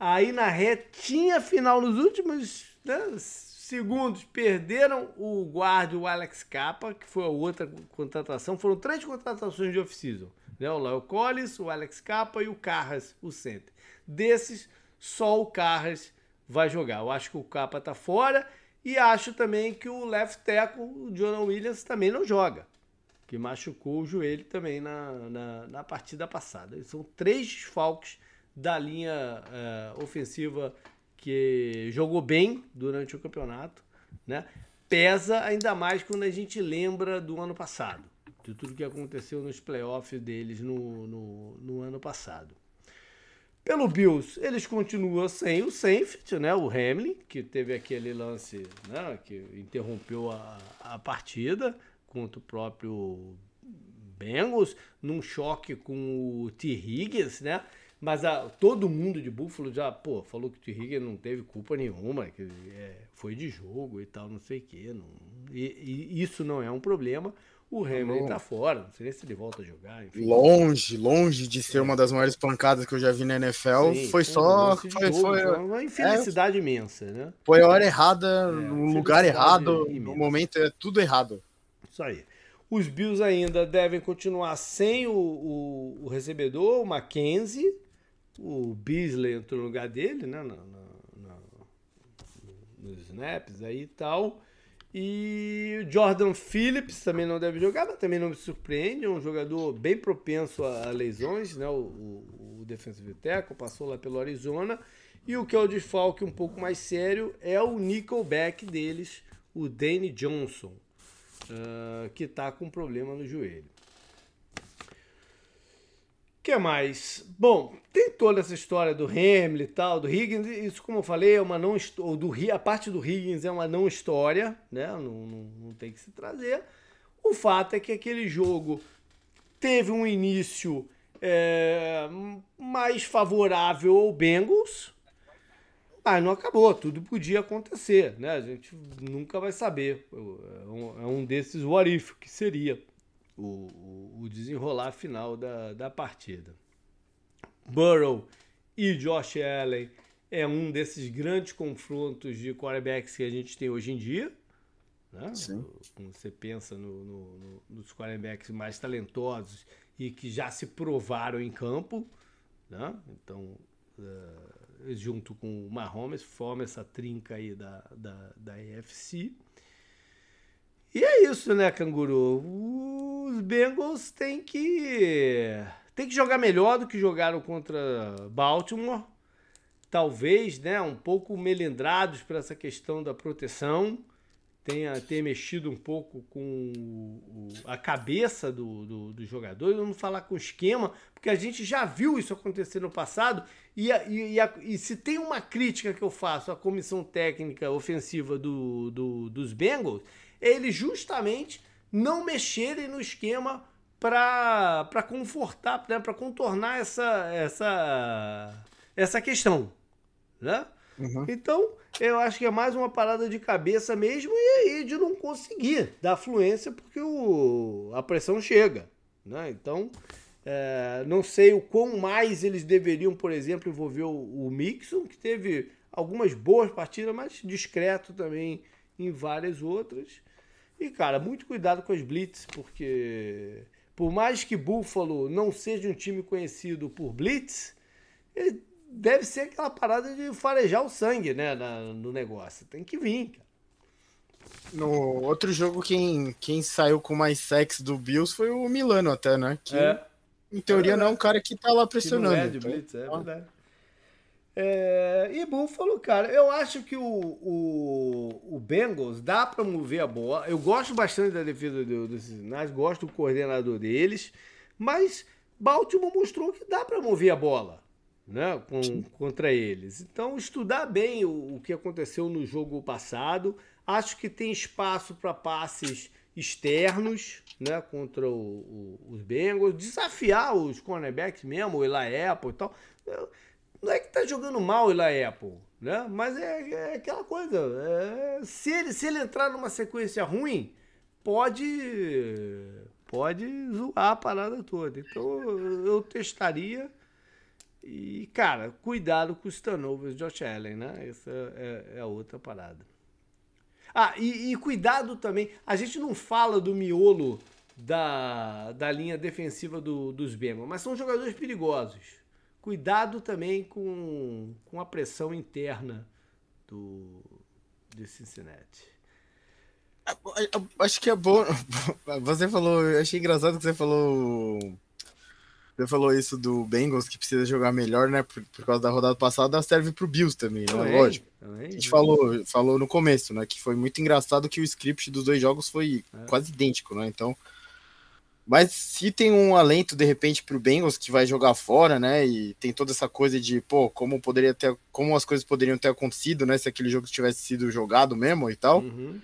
Aí na retinha final, nos últimos né, segundos, perderam o guarda, o Alex Capa, que foi a outra contratação. Foram três contratações de off-season. Né? O Léo Collins, o Alex Capa e o Carras, o center. Desses, só o Carras vai jogar. Eu acho que o Capa tá fora E acho também que o left tackle, o Jonah Williams, também não joga. Que machucou o joelho também na, na, na partida passada. São três desfalques da linha uh, ofensiva que jogou bem durante o campeonato. Né? Pesa ainda mais quando a gente lembra do ano passado. De tudo que aconteceu nos playoffs deles no, no, no ano passado. Pelo Bills, eles continuam sem o safety, né? O Hamlin, que teve aquele lance né? que interrompeu a, a partida contra o próprio Bengals, num choque com o T. Higgins, né? Mas a, todo mundo de Buffalo já, pô, falou que o T. Higgins não teve culpa nenhuma, que é, foi de jogo e tal, não sei o quê. Não, e, e isso não é um problema. O Hamilton tá fora, não sei nem se ele volta a jogar. Enfim. Longe, longe de ser é. uma das maiores pancadas que eu já vi na NFL. Sim, foi só. Foi, foi, foi, uma infelicidade é, imensa, né? Foi a hora errada, é, no lugar errado, imensa. no momento é tudo errado. Isso aí. Os Bills ainda devem continuar sem o, o, o recebedor, o Mackenzie. O Beasley entrou no lugar dele, né? Na, na, na, nos snaps aí e tal. E o Jordan Phillips também não deve jogar, mas também não me surpreende. É um jogador bem propenso a lesões, né? O, o, o defensive passou lá pelo Arizona. E o que é o desfalque um pouco mais sério é o nickelback deles, o Danny Johnson, uh, que está com problema no joelho que mais? Bom, tem toda essa história do Hamlin e tal, do Higgins, isso como eu falei, é uma não ou do a parte do Higgins é uma não história, né? Não, não, não tem que se trazer. O fato é que aquele jogo teve um início é, mais favorável ao Bengals, mas não acabou, tudo podia acontecer, né? A gente nunca vai saber. É um, é desses what if que seria o, o desenrolar final da, da partida. Burrow e Josh Allen é um desses grandes confrontos de quarterbacks que a gente tem hoje em dia. Né? Quando você pensa no, no, no, nos quarterbacks mais talentosos e que já se provaram em campo. Né? Então, uh, junto com o Mahomes, forma essa trinca aí da, da, da EFC. E é isso, né, Canguru? Os Bengals têm que tem que jogar melhor do que jogaram contra Baltimore. Talvez, né, um pouco melindrados para essa questão da proteção. Tenha ter mexido um pouco com o, a cabeça do, do, do jogador. Vamos falar com o esquema, porque a gente já viu isso acontecer no passado. E, e, e, a, e, se tem uma crítica que eu faço à comissão técnica ofensiva do, do, dos Bengals, eles justamente não mexerem no esquema para confortar, né, para contornar essa, essa, essa questão. Né? Uhum. Então, eu acho que é mais uma parada de cabeça mesmo e aí de não conseguir dar fluência porque o, a pressão chega. Né? Então, é, não sei o quão mais eles deveriam, por exemplo, envolver o, o Mixon, que teve algumas boas partidas, mas discreto também em várias outras. E, cara, muito cuidado com as blitz, porque por mais que Buffalo não seja um time conhecido por blitz, ele deve ser aquela parada de farejar o sangue, né, na, no negócio. Tem que vir, cara. No outro jogo, quem, quem saiu com mais sexo do Bills foi o Milano até, né? Que, é. em teoria, é não é um cara que tá lá pressionando. Que não é de então, blitz, é verdade. É, e Buffalo, cara, eu acho que o, o, o Bengals dá para mover a bola. Eu gosto bastante da defesa do, sinais, gosto do coordenador deles, mas Baltimore mostrou que dá para mover a bola né, com, contra eles. Então, estudar bem o, o que aconteceu no jogo passado. Acho que tem espaço para passes externos né, contra o, o, os Bengals, desafiar os cornerbacks mesmo, o Eli Apple e tal. Eu, não é que tá jogando mal Eli Apple, né? Mas é, é aquela coisa. É, se, ele, se ele entrar numa sequência ruim, pode. Pode zoar a parada toda. Então eu testaria. E, cara, cuidado com os turnovers de Josh Allen, né? Essa é, é a outra parada. Ah, e, e, cuidado também. A gente não fala do miolo da, da linha defensiva do, dos Bengals, mas são jogadores perigosos. Cuidado também com, com a pressão interna do, de Cincinnati. Acho que é bom. Você falou, achei engraçado que você falou. Você falou isso do Bengals que precisa jogar melhor, né? Por, por causa da rodada passada, serve pro Bills também, né? Lógico. Também, a gente falou, falou no começo, né? Que foi muito engraçado que o script dos dois jogos foi é. quase idêntico, né? Então. Mas se tem um alento, de repente, pro Bengals que vai jogar fora, né? E tem toda essa coisa de, pô, como poderia ter. Como as coisas poderiam ter acontecido, né? Se aquele jogo tivesse sido jogado mesmo e tal. Uhum.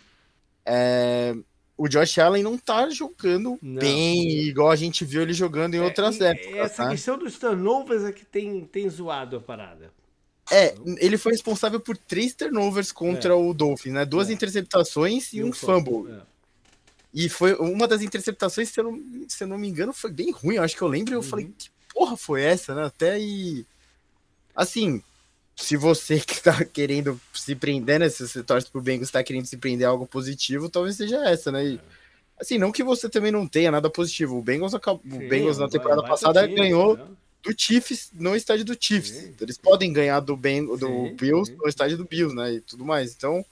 É, o Josh Allen não tá jogando não. bem, igual a gente viu ele jogando em é, outras épocas. Essa tá? questão dos turnovers é que tem, tem zoado a parada. É, ele foi responsável por três turnovers contra é. o Dolphins, né? Duas é. interceptações e, e um, um fumble. fumble. É. E foi uma das interceptações, se eu, não, se eu não me engano, foi bem ruim. Eu acho que eu lembro e eu uhum. falei, que porra foi essa, né? Até aí. Assim, se você que tá querendo se prender, né? Se você torce pro Bengals tá querendo se prender a algo positivo, talvez seja essa, né? E, assim, não que você também não tenha nada positivo. O Bengals, acabou, Sim, o Bengals na temporada vai, vai passada ganhou né? do Chiefs no estádio do Chiefs. Sim. Eles podem ganhar do, ben, do Sim, Bills no estádio do Bills, né? E tudo mais. Então,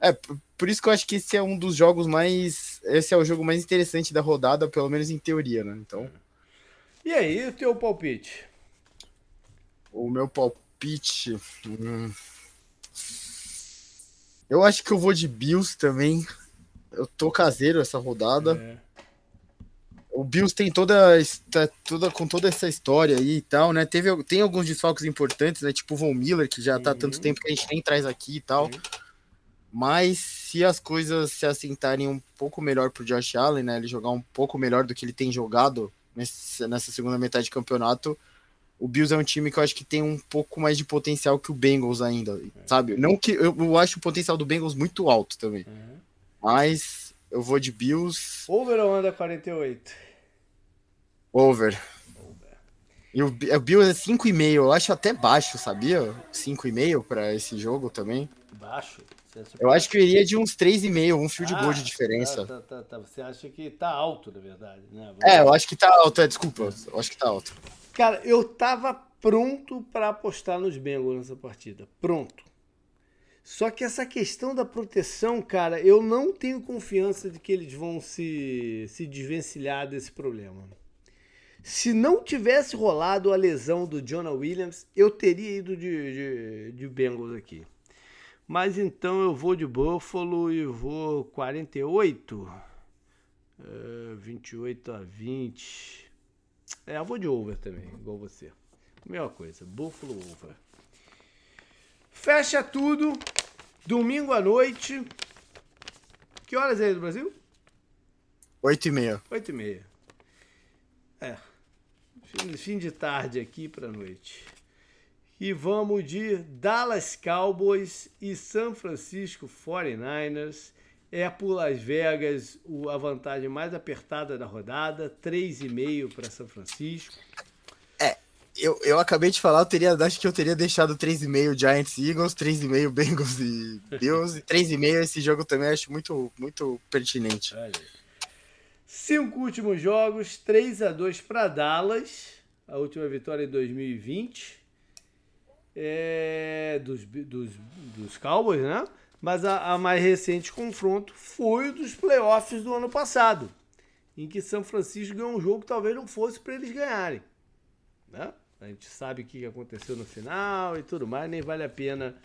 é por isso que eu acho que esse é um dos jogos mais. Esse é o jogo mais interessante da rodada, pelo menos em teoria, né? Então. E aí, o teu palpite? O meu palpite. Hum. Eu acho que eu vou de Bills também. Eu tô caseiro essa rodada. É. O Bills tem toda, toda com toda essa história aí e tal, né? Teve, tem alguns desfalques importantes, né? Tipo o Von Miller, que já tá uhum. tanto tempo que a gente nem traz aqui e tal. Uhum. Mas se as coisas se assentarem um pouco melhor pro Josh Allen, né? Ele jogar um pouco melhor do que ele tem jogado nesse, nessa segunda metade de campeonato, o Bills é um time que eu acho que tem um pouco mais de potencial que o Bengals ainda, é. sabe? Não que eu, eu, acho o potencial do Bengals muito alto também. Uhum. Mas eu vou de Bills. Over ou under 48? Over. Over. E o, o Bills é 5,5, eu acho até baixo, sabia? 5,5 para esse jogo também. Baixo? Eu acho que eu iria de uns 3,5, um fio de ah, gol de diferença. Tá, tá, tá, Você acha que tá alto, na verdade, né? Vamos... É, eu acho que tá alto, é, desculpa. Eu acho que tá alto. Cara, eu tava pronto para apostar nos Bengals nessa partida. Pronto. Só que essa questão da proteção, cara, eu não tenho confiança de que eles vão se, se desvencilhar desse problema. Se não tivesse rolado a lesão do Jonah Williams, eu teria ido de, de, de Bengals aqui. Mas então eu vou de Buffalo e vou 48, uh, 28 a 20. É, eu vou de over também, igual você. Mesma coisa, Buffalo over. Fecha tudo. Domingo à noite. Que horas é aí do Brasil? Oito e meia. Oito e meia. É. Fim, fim de tarde aqui pra noite. E vamos de Dallas Cowboys e San Francisco 49ers é por Las Vegas a vantagem mais apertada da rodada, 3,5 para São Francisco. É, eu, eu acabei de falar, eu teria, acho que eu teria deixado 3,5 Giants e Eagles, 3,5 Bengals e Bills, e 3,5 esse jogo também acho muito, muito pertinente. Cinco últimos jogos, 3 a 2 para Dallas, a última vitória em 2020. É, dos, dos, dos Cowboys, né? mas a, a, mais recente confronto foi o dos playoffs do ano passado, em que São Francisco ganhou um jogo que talvez não fosse para eles ganharem. Né? A gente sabe o que aconteceu no final e tudo mais, nem vale a pena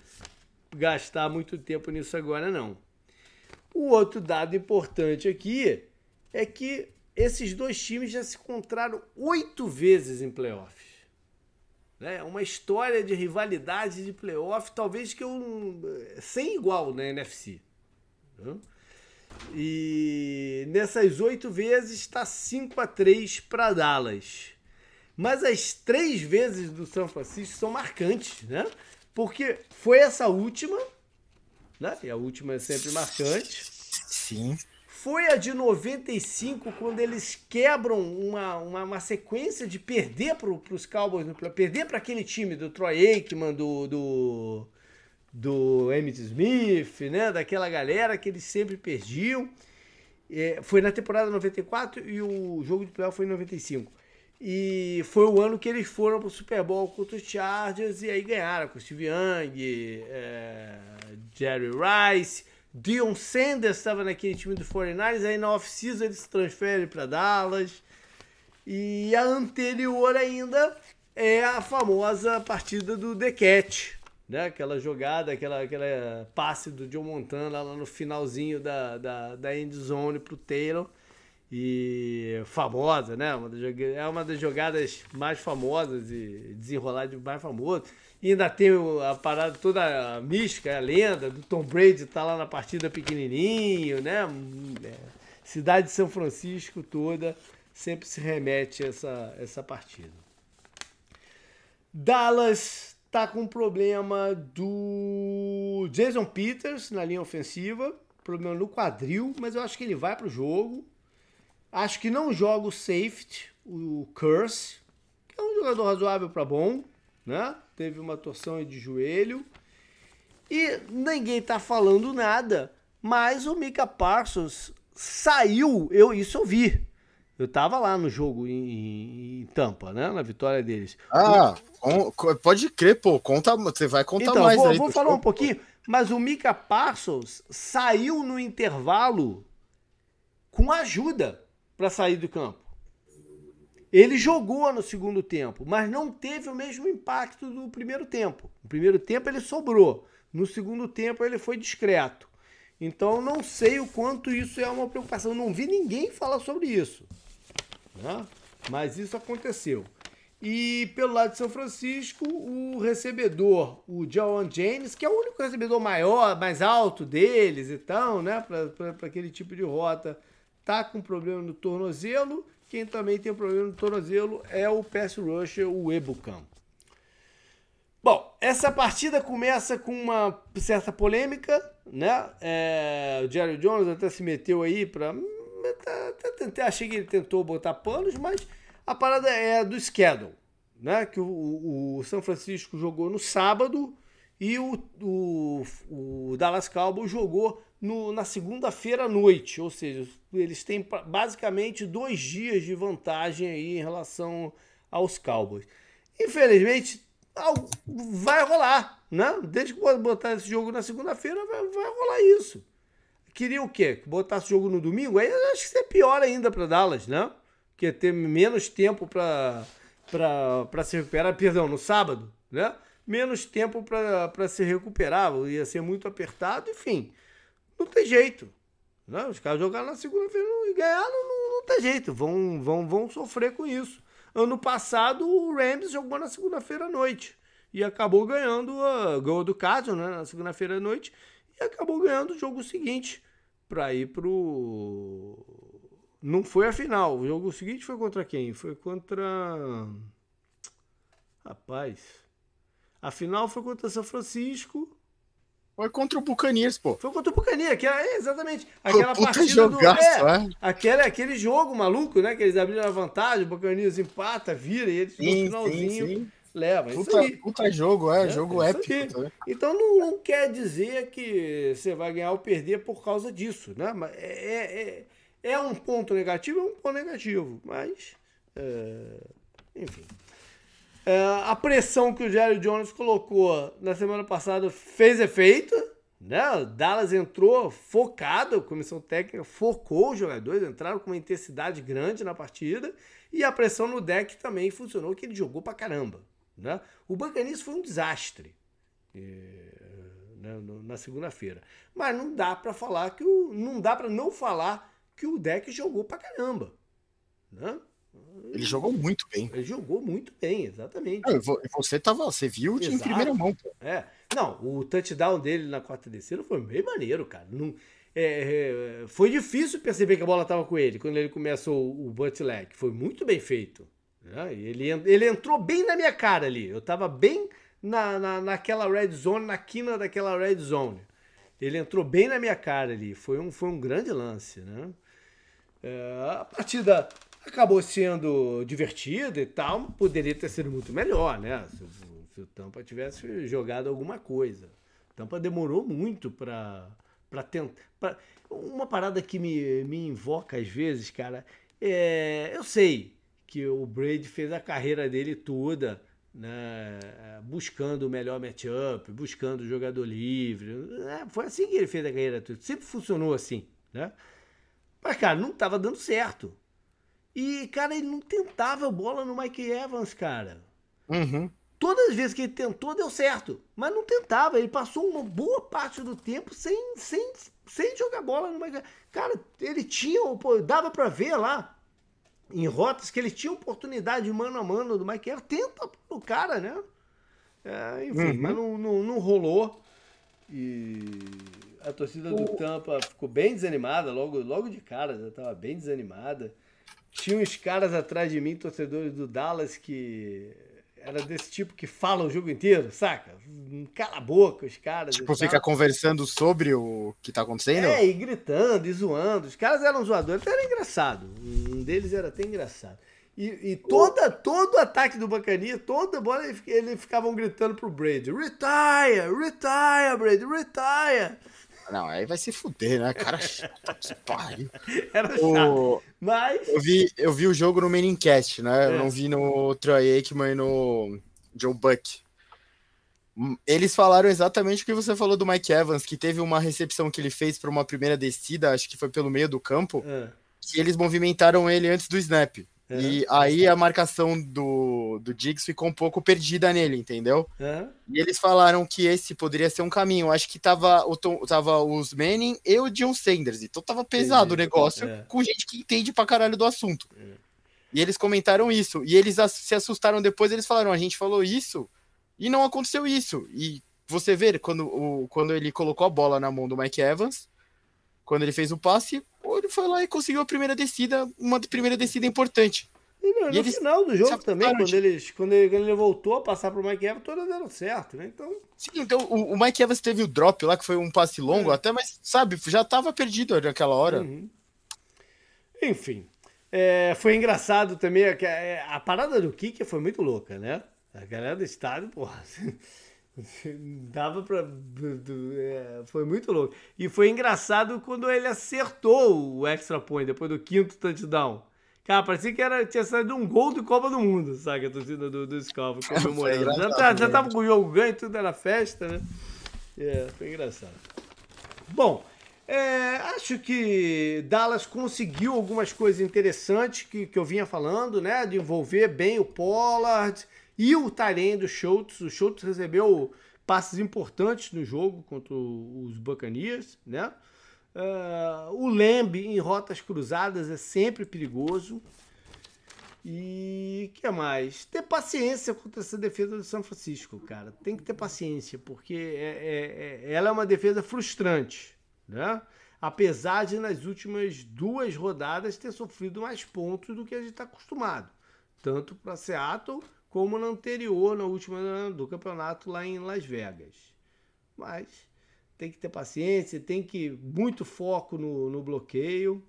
gastar muito tempo nisso agora, não. O outro dado importante aqui é que esses dois times já se encontraram oito vezes em playoffs né? Uma história de rivalidade de playoff, talvez que eu sem igual na NFC. Né? E nessas oito vezes está 5 a 3 para Dallas. Mas as três vezes do São Francisco são marcantes, né? Porque foi essa última, né? E a última é sempre marcante. Sim. Foi a de 95, quando eles quebram uma, uma, uma sequência de perder para os Cowboys, perder para aquele time do Troy Aikman, do, do, do Smith, né? daquela galera que eles sempre perdiam. É, foi na temporada 94 e o jogo de playoff foi em 95. E foi o ano que eles foram pro Super Bowl contra os Chargers e aí ganharam com Steve Young, é, Jerry Rice, Dion Sanders estava naquele time do 49ers, aí na off-season ele se transfere para Dallas. E a anterior ainda é a famosa partida do The Cat, né? Aquela jogada, aquela, aquela passe do John Montana lá no finalzinho da, da, da end zone pro Taylor e famosa, né? Uma das, é uma das jogadas mais famosas e desenrolado mais famoso. E ainda tem a parada toda a mística, a lenda do Tom Brady tá lá na partida pequenininho, né? É, cidade de São Francisco toda sempre se remete a essa, essa partida. Dallas tá com problema do Jason Peters na linha ofensiva, problema no quadril, mas eu acho que ele vai para o jogo. Acho que não joga o safety, o Curse, que é um jogador razoável para bom, né? Teve uma torção de joelho. E ninguém tá falando nada, mas o Mika Parsons saiu, eu isso eu vi. Eu tava lá no jogo em, em Tampa, né? Na vitória deles. Ah, o... pode crer, pô. Conta, você vai contar então, mais vou, aí. Vou falar um pouquinho, mas o Mika Parsons saiu no intervalo com ajuda para sair do campo. Ele jogou no segundo tempo, mas não teve o mesmo impacto do primeiro tempo. No primeiro tempo ele sobrou, no segundo tempo ele foi discreto. Então não sei o quanto isso é uma preocupação. Não vi ninguém falar sobre isso. Né? Mas isso aconteceu. E pelo lado de São Francisco, o recebedor, o John James, que é o único recebedor maior, mais alto deles e tal, né? Para aquele tipo de rota tá com problema no tornozelo. Quem também tem problema no tornozelo é o pass rusher, o Ebucam. Bom, essa partida começa com uma certa polêmica, né? É, o Jerry Jones até se meteu aí para até achei que ele tentou botar panos, mas a parada é do schedule, né? Que o, o São Francisco jogou no sábado e o, o, o Dallas Cowboys jogou no, na segunda-feira à noite, ou seja, eles têm basicamente dois dias de vantagem aí em relação aos Cowboys. Infelizmente, vai rolar, né? Desde que botar esse jogo na segunda-feira, vai, vai rolar isso. Queria o quê? Botasse o jogo no domingo? Aí acho que isso é pior ainda para Dallas, né? Que ter menos tempo para se recuperar, perdão, no sábado, né? Menos tempo para se recuperar, ia ser muito apertado, enfim. Não tem jeito. Né? Os caras jogaram na segunda-feira e ganharam, não, não tem jeito. Vão, vão, vão sofrer com isso. Ano passado, o Rams jogou na segunda-feira à noite. E acabou ganhando o gol do Cardinals né, na segunda-feira à noite. E acabou ganhando o jogo seguinte para ir pro. Não foi a final. O jogo seguinte foi contra quem? Foi contra. Rapaz. A final foi contra São Francisco. Foi contra o Buccaneers, pô. Foi contra o Buccaneers, que é exatamente aquela Puta partida jogaço, do... É, é. Aquele, aquele jogo maluco, né? Que eles abriram a vantagem, o Buccaneers empata, vira e eles sim, no finalzinho sim, sim. leva. Puta, puta jogo, é, é jogo épico. Tá então não, não, quer dizer que você vai ganhar ou perder por causa disso, né? Mas é, é, é, é um ponto negativo, é um ponto negativo, mas... É, enfim... É, a pressão que o Jerry Jones colocou na semana passada fez efeito. Né? O Dallas entrou focado, a comissão técnica focou os jogadores, entraram com uma intensidade grande na partida. E a pressão no deck também funcionou, que ele jogou pra caramba. Né? O Buccaneers foi um desastre é, né, na segunda-feira. Mas não dá para falar que o. Não dá para não falar que o deck jogou pra caramba. Né? Ele jogou muito bem. Ele jogou muito bem, exatamente. você tava, você viu Exato. em primeira mão. Pô. É. Não, o touchdown dele na quarta descida foi bem maneiro, cara. Não, é, é, foi difícil perceber que a bola tava com ele quando ele começou o bootleg. Foi muito bem feito. Né? Ele, ele entrou bem na minha cara ali. Eu tava bem na, na, naquela red zone, na quina daquela red zone. Ele entrou bem na minha cara ali. Foi um, foi um grande lance, né? É, a partida acabou sendo divertido e tal, poderia ter sido muito melhor, né? Se, se o Tampa tivesse jogado alguma coisa. O Tampa demorou muito para para tentar. Uma parada que me, me invoca às vezes, cara, é, eu sei que o Brady fez a carreira dele toda né, buscando o melhor matchup, buscando o jogador livre. É, foi assim que ele fez a carreira toda. Sempre funcionou assim, né? Mas, cara, não estava dando certo. E, cara, ele não tentava bola no Mike Evans, cara. Uhum. Todas as vezes que ele tentou, deu certo. Mas não tentava. Ele passou uma boa parte do tempo sem, sem, sem jogar bola no Mike Evans. Cara, ele tinha, pô, dava para ver lá em rotas que ele tinha oportunidade mano a mano do Mike Evans. Tenta o cara, né? É, enfim, uhum. mas não, não, não rolou. E a torcida do Tampa ficou bem desanimada logo, logo de cara, já estava bem desanimada. Tinha uns caras atrás de mim, torcedores do Dallas, que era desse tipo que fala o jogo inteiro, saca? Cala a boca, os caras. Tipo, fica conversando sobre o que tá acontecendo? É, e gritando e zoando. Os caras eram zoadores, até era engraçado. Um deles era até engraçado. E, e toda, todo ataque do Bacania, toda bola, eles ele ficavam gritando pro Brady: Retire, retire, Brady, retire. Não, aí vai se fuder, né? Cara, pariu. Era chato. O... Mas. Eu vi, eu vi o jogo no Menincast, né? É. Eu não vi no Troy Aikman e no Joe Buck. Hum, eles falaram exatamente o que você falou do Mike Evans, que teve uma recepção que ele fez para uma primeira descida, acho que foi pelo meio do campo, é. que eles movimentaram ele antes do snap. E aí a marcação do, do Diggs ficou um pouco perdida nele, entendeu? E eles falaram que esse poderia ser um caminho. Acho que tava, o Tom, tava os Manning e o John Sanders. Então tava pesado Entendi. o negócio é. com gente que entende pra caralho do assunto. É. E eles comentaram isso. E eles se assustaram depois. Eles falaram: a gente falou isso e não aconteceu isso. E você vê, quando, o, quando ele colocou a bola na mão do Mike Evans, quando ele fez o passe, foi lá e conseguiu a primeira descida, uma primeira descida importante. E, no, e no final do jogo também, quando, de... eles, quando, ele, quando ele voltou a passar pro Mike Evans, todas deram certo, né? Então. Sim, então o, o Mike Evans teve o drop lá, que foi um passe longo, é. até, mas, sabe, já tava perdido naquela hora. Uhum. Enfim. É, foi engraçado também, a, é, a, parada do Kicker foi muito louca, né? A galera do estádio, porra. Dava pra. É, foi muito louco. E foi engraçado quando ele acertou o extra point depois do quinto touchdown. Cara, parecia que era, tinha saído um gol do Copa do Mundo, sabe? A torcida do, do Scalvo comemorando. já, tá, já tava com o jogo ganho, tudo era festa, né? É, foi engraçado. Bom, é, acho que Dallas conseguiu algumas coisas interessantes que, que eu vinha falando, né? De envolver bem o Pollard e o Tyrene do Schultz. O Schultz recebeu passes importantes no jogo contra os Buccaneers, né? Uh, o Lembe em rotas cruzadas é sempre perigoso. E que mais? Ter paciência contra essa defesa do São Francisco, cara. Tem que ter paciência, porque é, é, é, ela é uma defesa frustrante, né? Apesar de nas últimas duas rodadas ter sofrido mais pontos do que a gente está acostumado, tanto para Seattle como na anterior, na última do campeonato lá em Las Vegas. Mas tem que ter paciência, tem que muito foco no, no bloqueio.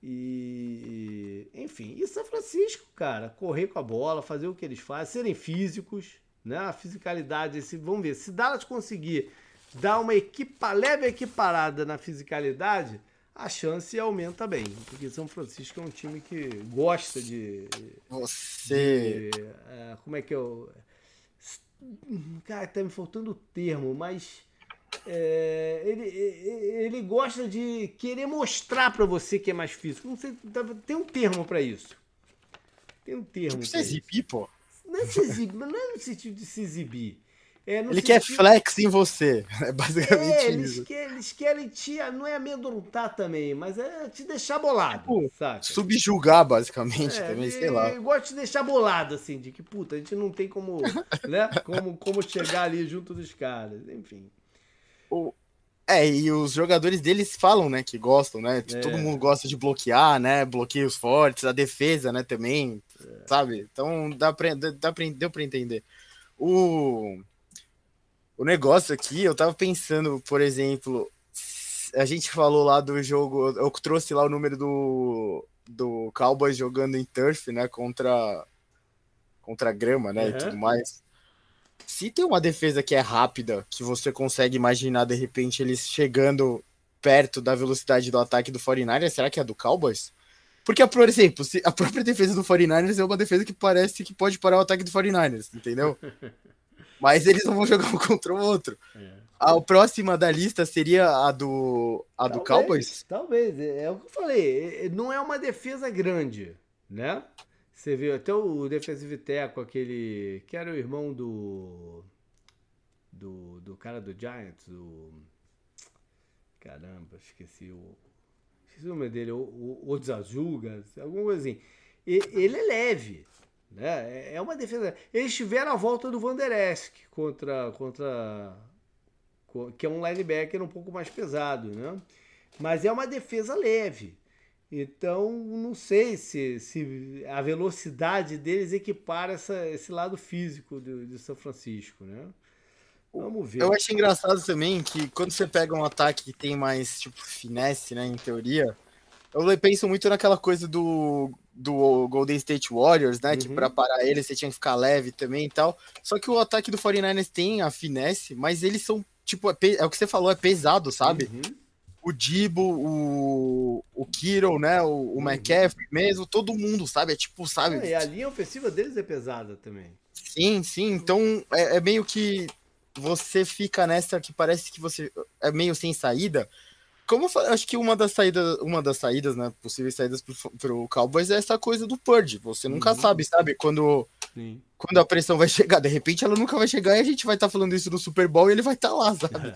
E, enfim, e São Francisco, cara, correr com a bola, fazer o que eles fazem, serem físicos, né? A fisicalidade, esse, vamos ver, se Dallas conseguir dar uma equipa leve equiparada na fisicalidade, a chance aumenta bem. Porque São Francisco é um time que gosta de. Você. De, uh, como é que eu. Cara, tá me faltando o termo, mas. É, ele, ele gosta de querer mostrar para você que é mais físico. Não sei, tem um termo para isso. Tem um termo. Tipo, se exibir, pô. Não é, se exibir, não é no sentido de se exibir. É, ele sentido... quer flex em você. É basicamente é, eles isso. Querem, eles querem te. Não é amedrontar também, mas é te deixar bolado. Tipo, saca? Subjugar, basicamente, é, também, sei lá. Eu gosto de deixar bolado, assim, de que, puta, a gente não tem como, né? Como, como chegar ali junto dos caras. Enfim. O, é, e os jogadores deles falam, né, que gostam, né? É. Todo mundo gosta de bloquear, né? Bloqueios fortes, a defesa, né, também, é. sabe? Então dá pra, dá pra, deu pra entender. O o negócio aqui, eu tava pensando, por exemplo, a gente falou lá do jogo, eu trouxe lá o número do, do Cowboys jogando em turf, né, contra contra grama, né, uhum. e tudo mais. Se tem uma defesa que é rápida, que você consegue imaginar de repente eles chegando perto da velocidade do ataque do 49 será que é do Cowboys? Porque, por exemplo, a própria defesa do 49ers é uma defesa que parece que pode parar o ataque do 49ers, entendeu? Mas eles não vão jogar um contra o outro. É. A próxima da lista seria a do, a talvez, do Cowboys? Talvez, é, é o que eu falei. É, não é uma defesa grande, né? Você viu até o defensive tackle, aquele que era o irmão do do, do cara do Giants, o caramba, esqueci o esqueci o nome dele, o, o Odzazuga, alguma coisa assim. E, ele é leve, né? É, é uma defesa. Eles tiveram a volta do Van Der Esk contra contra que é um linebacker um pouco mais pesado, né? Mas é uma defesa leve. Então, não sei se, se a velocidade deles equipara essa, esse lado físico de, de São Francisco, né? Vamos ver. Eu acho engraçado também que quando você pega um ataque que tem mais, tipo, finesse, né, em teoria, eu penso muito naquela coisa do, do Golden State Warriors, né, uhum. que para parar ele você tinha que ficar leve também e tal. Só que o ataque do 49ers tem a finesse, mas eles são, tipo, é, é o que você falou, é pesado, sabe? Uhum o Dibo, o, o Kiro, né? O, o uhum. McCaffrey mesmo, todo mundo, sabe? É tipo, sabe? e a linha ofensiva deles é pesada também. Sim, sim. Então é, é, meio que você fica nessa que parece que você é meio sem saída. Como eu acho que uma das saídas, uma das saídas, né? Possíveis saídas pro, pro Cowboys é essa coisa do Purge. Você nunca uhum. sabe, sabe? Quando. Sim. Quando a pressão vai chegar, de repente ela nunca vai chegar e a gente vai estar tá falando isso no Super Bowl e ele vai estar tá lá, sabe?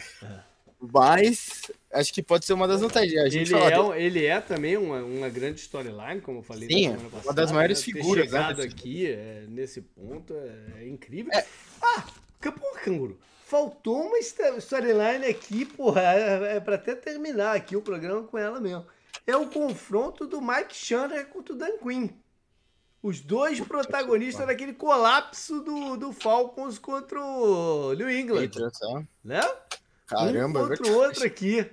Mas acho que pode ser uma das vantagens. Ele, fala, é, ele é também uma, uma grande storyline, como eu falei Sim, passada, uma das maiores né? figuras. Ter né, aqui é, nesse ponto é, é incrível. É. Ah, porra, canguru. Faltou uma storyline aqui, porra, é, é para até terminar aqui o programa com ela mesmo. É o confronto do Mike Chandler contra o Dan Quinn. Os dois protagonistas daquele colapso do, do Falcons contra o New England. Né? Caramba, um contra o outro aqui.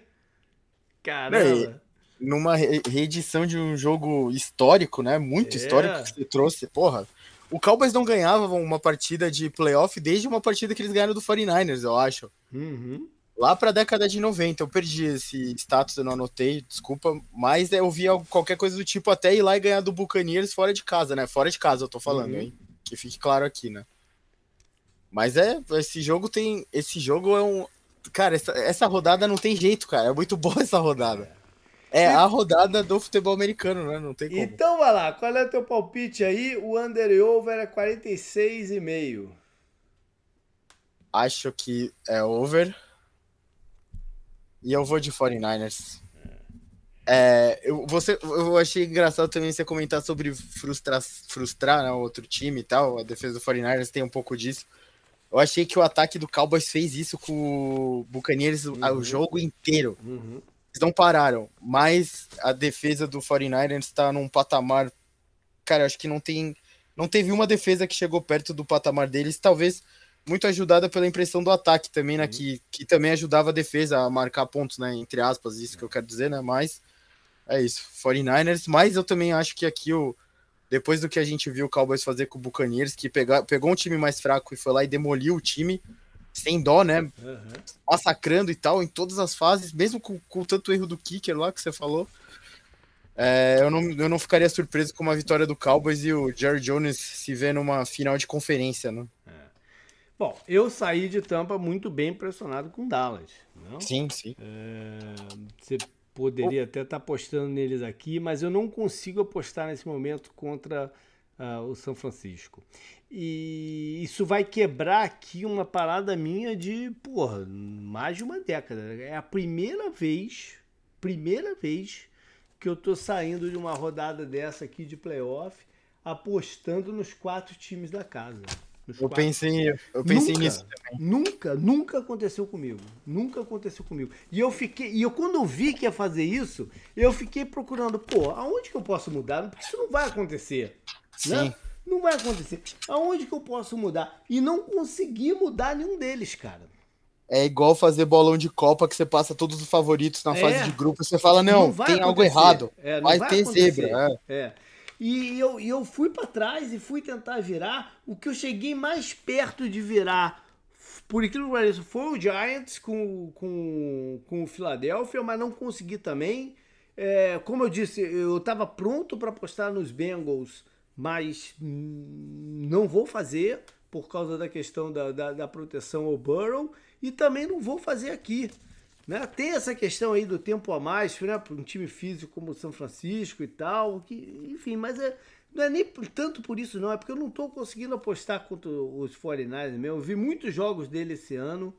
Caramba. numa reedição de um jogo histórico, né? Muito é. histórico que você trouxe. Porra, o Cowboys não ganhava uma partida de playoff desde uma partida que eles ganharam do 49ers, eu acho. Uhum. Lá pra década de 90. Eu perdi esse status, eu não anotei, desculpa. Mas eu via qualquer coisa do tipo até ir lá e ganhar do Buccaneers fora de casa, né? Fora de casa, eu tô falando, uhum. hein? Que fique claro aqui, né? Mas é, esse jogo tem. Esse jogo é um, Cara, essa, essa rodada não tem jeito, cara. É muito boa essa rodada. É a rodada do futebol americano, né? Não tem como. Então vai lá, qual é o teu palpite aí? O under e over é 46,5. Acho que é over. E eu vou de 49ers. É, eu, você, eu achei engraçado também você comentar sobre frustrar, frustrar né, outro time e tal. A defesa do 49ers tem um pouco disso. Eu achei que o ataque do Cowboys fez isso com o Buccaneers uhum. o jogo inteiro. Uhum. Eles não pararam, mas a defesa do 49ers está num patamar. Cara, acho que não tem. Não teve uma defesa que chegou perto do patamar deles, talvez muito ajudada pela impressão do ataque também, né? Uhum. Que, que também ajudava a defesa a marcar pontos, né? Entre aspas, isso que eu quero dizer, né? Mas é isso, 49ers. Mas eu também acho que aqui o depois do que a gente viu o Cowboys fazer com o Buccaneers, que pegou, pegou um time mais fraco e foi lá e demoliu o time, sem dó, né? Uhum. Massacrando e tal, em todas as fases, mesmo com, com tanto erro do kicker lá que você falou. É, eu, não, eu não ficaria surpreso com uma vitória do Cowboys e o Jerry Jones se vê numa final de conferência, né? É. Bom, eu saí de Tampa muito bem impressionado com Dallas. Não? Sim, sim. É, você poderia até estar tá apostando neles aqui, mas eu não consigo apostar nesse momento contra uh, o São Francisco. E isso vai quebrar aqui uma parada minha de, porra, mais de uma década. É a primeira vez, primeira vez que eu tô saindo de uma rodada dessa aqui de playoff apostando nos quatro times da casa. Eu pensei, eu pensei nunca, nisso também. Nunca, nunca aconteceu comigo. Nunca aconteceu comigo. E eu fiquei, e eu quando eu vi que ia fazer isso, eu fiquei procurando, pô, aonde que eu posso mudar? Porque isso não vai acontecer. Né? Sim. Né? Não vai acontecer. Aonde que eu posso mudar? E não consegui mudar nenhum deles, cara. É igual fazer bolão de Copa que você passa todos os favoritos na é. fase de grupo e você fala, não, não tem acontecer. algo errado. É, vai, vai, ter acontecer. zebra. É. é. E eu, e eu fui para trás e fui tentar virar. O que eu cheguei mais perto de virar, por aquilo que pareça, foi o Giants com, com, com o Philadelphia, mas não consegui também. É, como eu disse, eu estava pronto para apostar nos Bengals, mas não vou fazer por causa da questão da, da, da proteção ao Burrow e também não vou fazer aqui. Né? Tem essa questão aí do tempo a mais né, para um time físico como o São Francisco e tal, que, enfim, mas é, não é nem tanto por isso não, é porque eu não estou conseguindo apostar contra os 49ers mesmo. Eu vi muitos jogos dele esse ano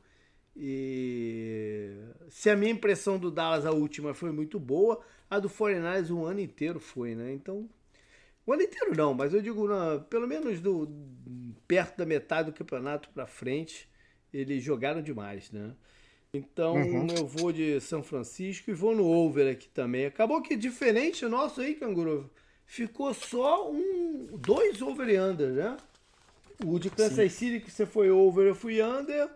e se a minha impressão do Dallas a última foi muito boa, a do 49ers o ano inteiro foi, né? Então, o ano inteiro não, mas eu digo, na, pelo menos do perto da metade do campeonato para frente, eles jogaram demais, né? Então uhum. eu vou de São Francisco e vou no over aqui também. Acabou que diferente nosso aí, Canguru. Ficou só um, dois over e under, né? O de Kansas City que você foi over, eu fui under.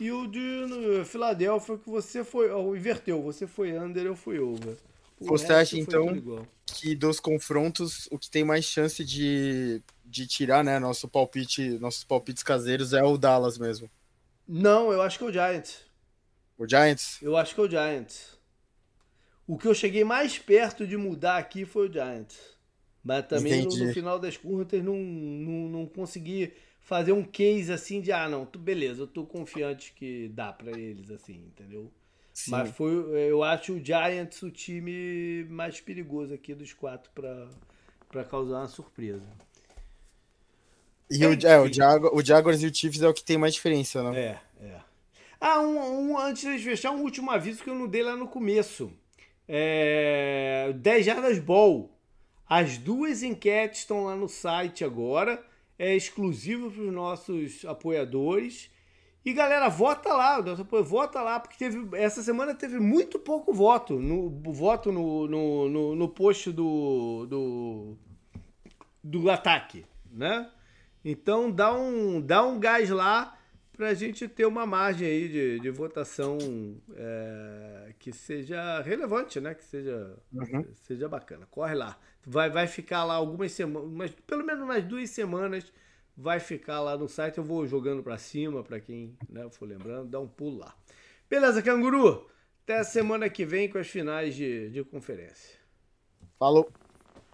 E o de Filadélfia que você foi. Oh, inverteu, você foi under, eu fui over. O você acha então que dos confrontos o que tem mais chance de, de tirar, né, nosso palpite, nossos palpites caseiros é o Dallas mesmo? Não, eu acho que é o Giants. O Giants? Eu acho que é o Giants. O que eu cheguei mais perto de mudar aqui foi o Giants. Mas também no, no, final das contas não, não, não consegui fazer um case assim de ah, não, tu, beleza, eu tô confiante que dá para eles, assim, entendeu? Sim. Mas foi, eu acho o Giants o time mais perigoso aqui dos quatro para causar uma surpresa. E é, o, é, o, Jaguar, o Jaguars e o Chiefs é o que tem mais diferença, né? É, é. Ah, um, um, antes de fechar, um último aviso que eu não dei lá no começo. É, 10 jardas ball. As duas enquetes estão lá no site agora. É exclusivo para os nossos apoiadores. E galera, vota lá, vota lá, porque teve, essa semana teve muito pouco voto. No, voto no, no, no, no post do, do, do ataque, né? Então dá um, dá um gás lá para a gente ter uma margem aí de, de votação é, que seja relevante, né? Que seja, uhum. seja bacana. Corre lá. Vai, vai ficar lá algumas semanas, pelo menos umas duas semanas vai ficar lá no site. Eu vou jogando para cima, para quem né, for lembrando, dá um pulo lá. Beleza, canguru? Até a semana que vem com as finais de, de conferência. Falou!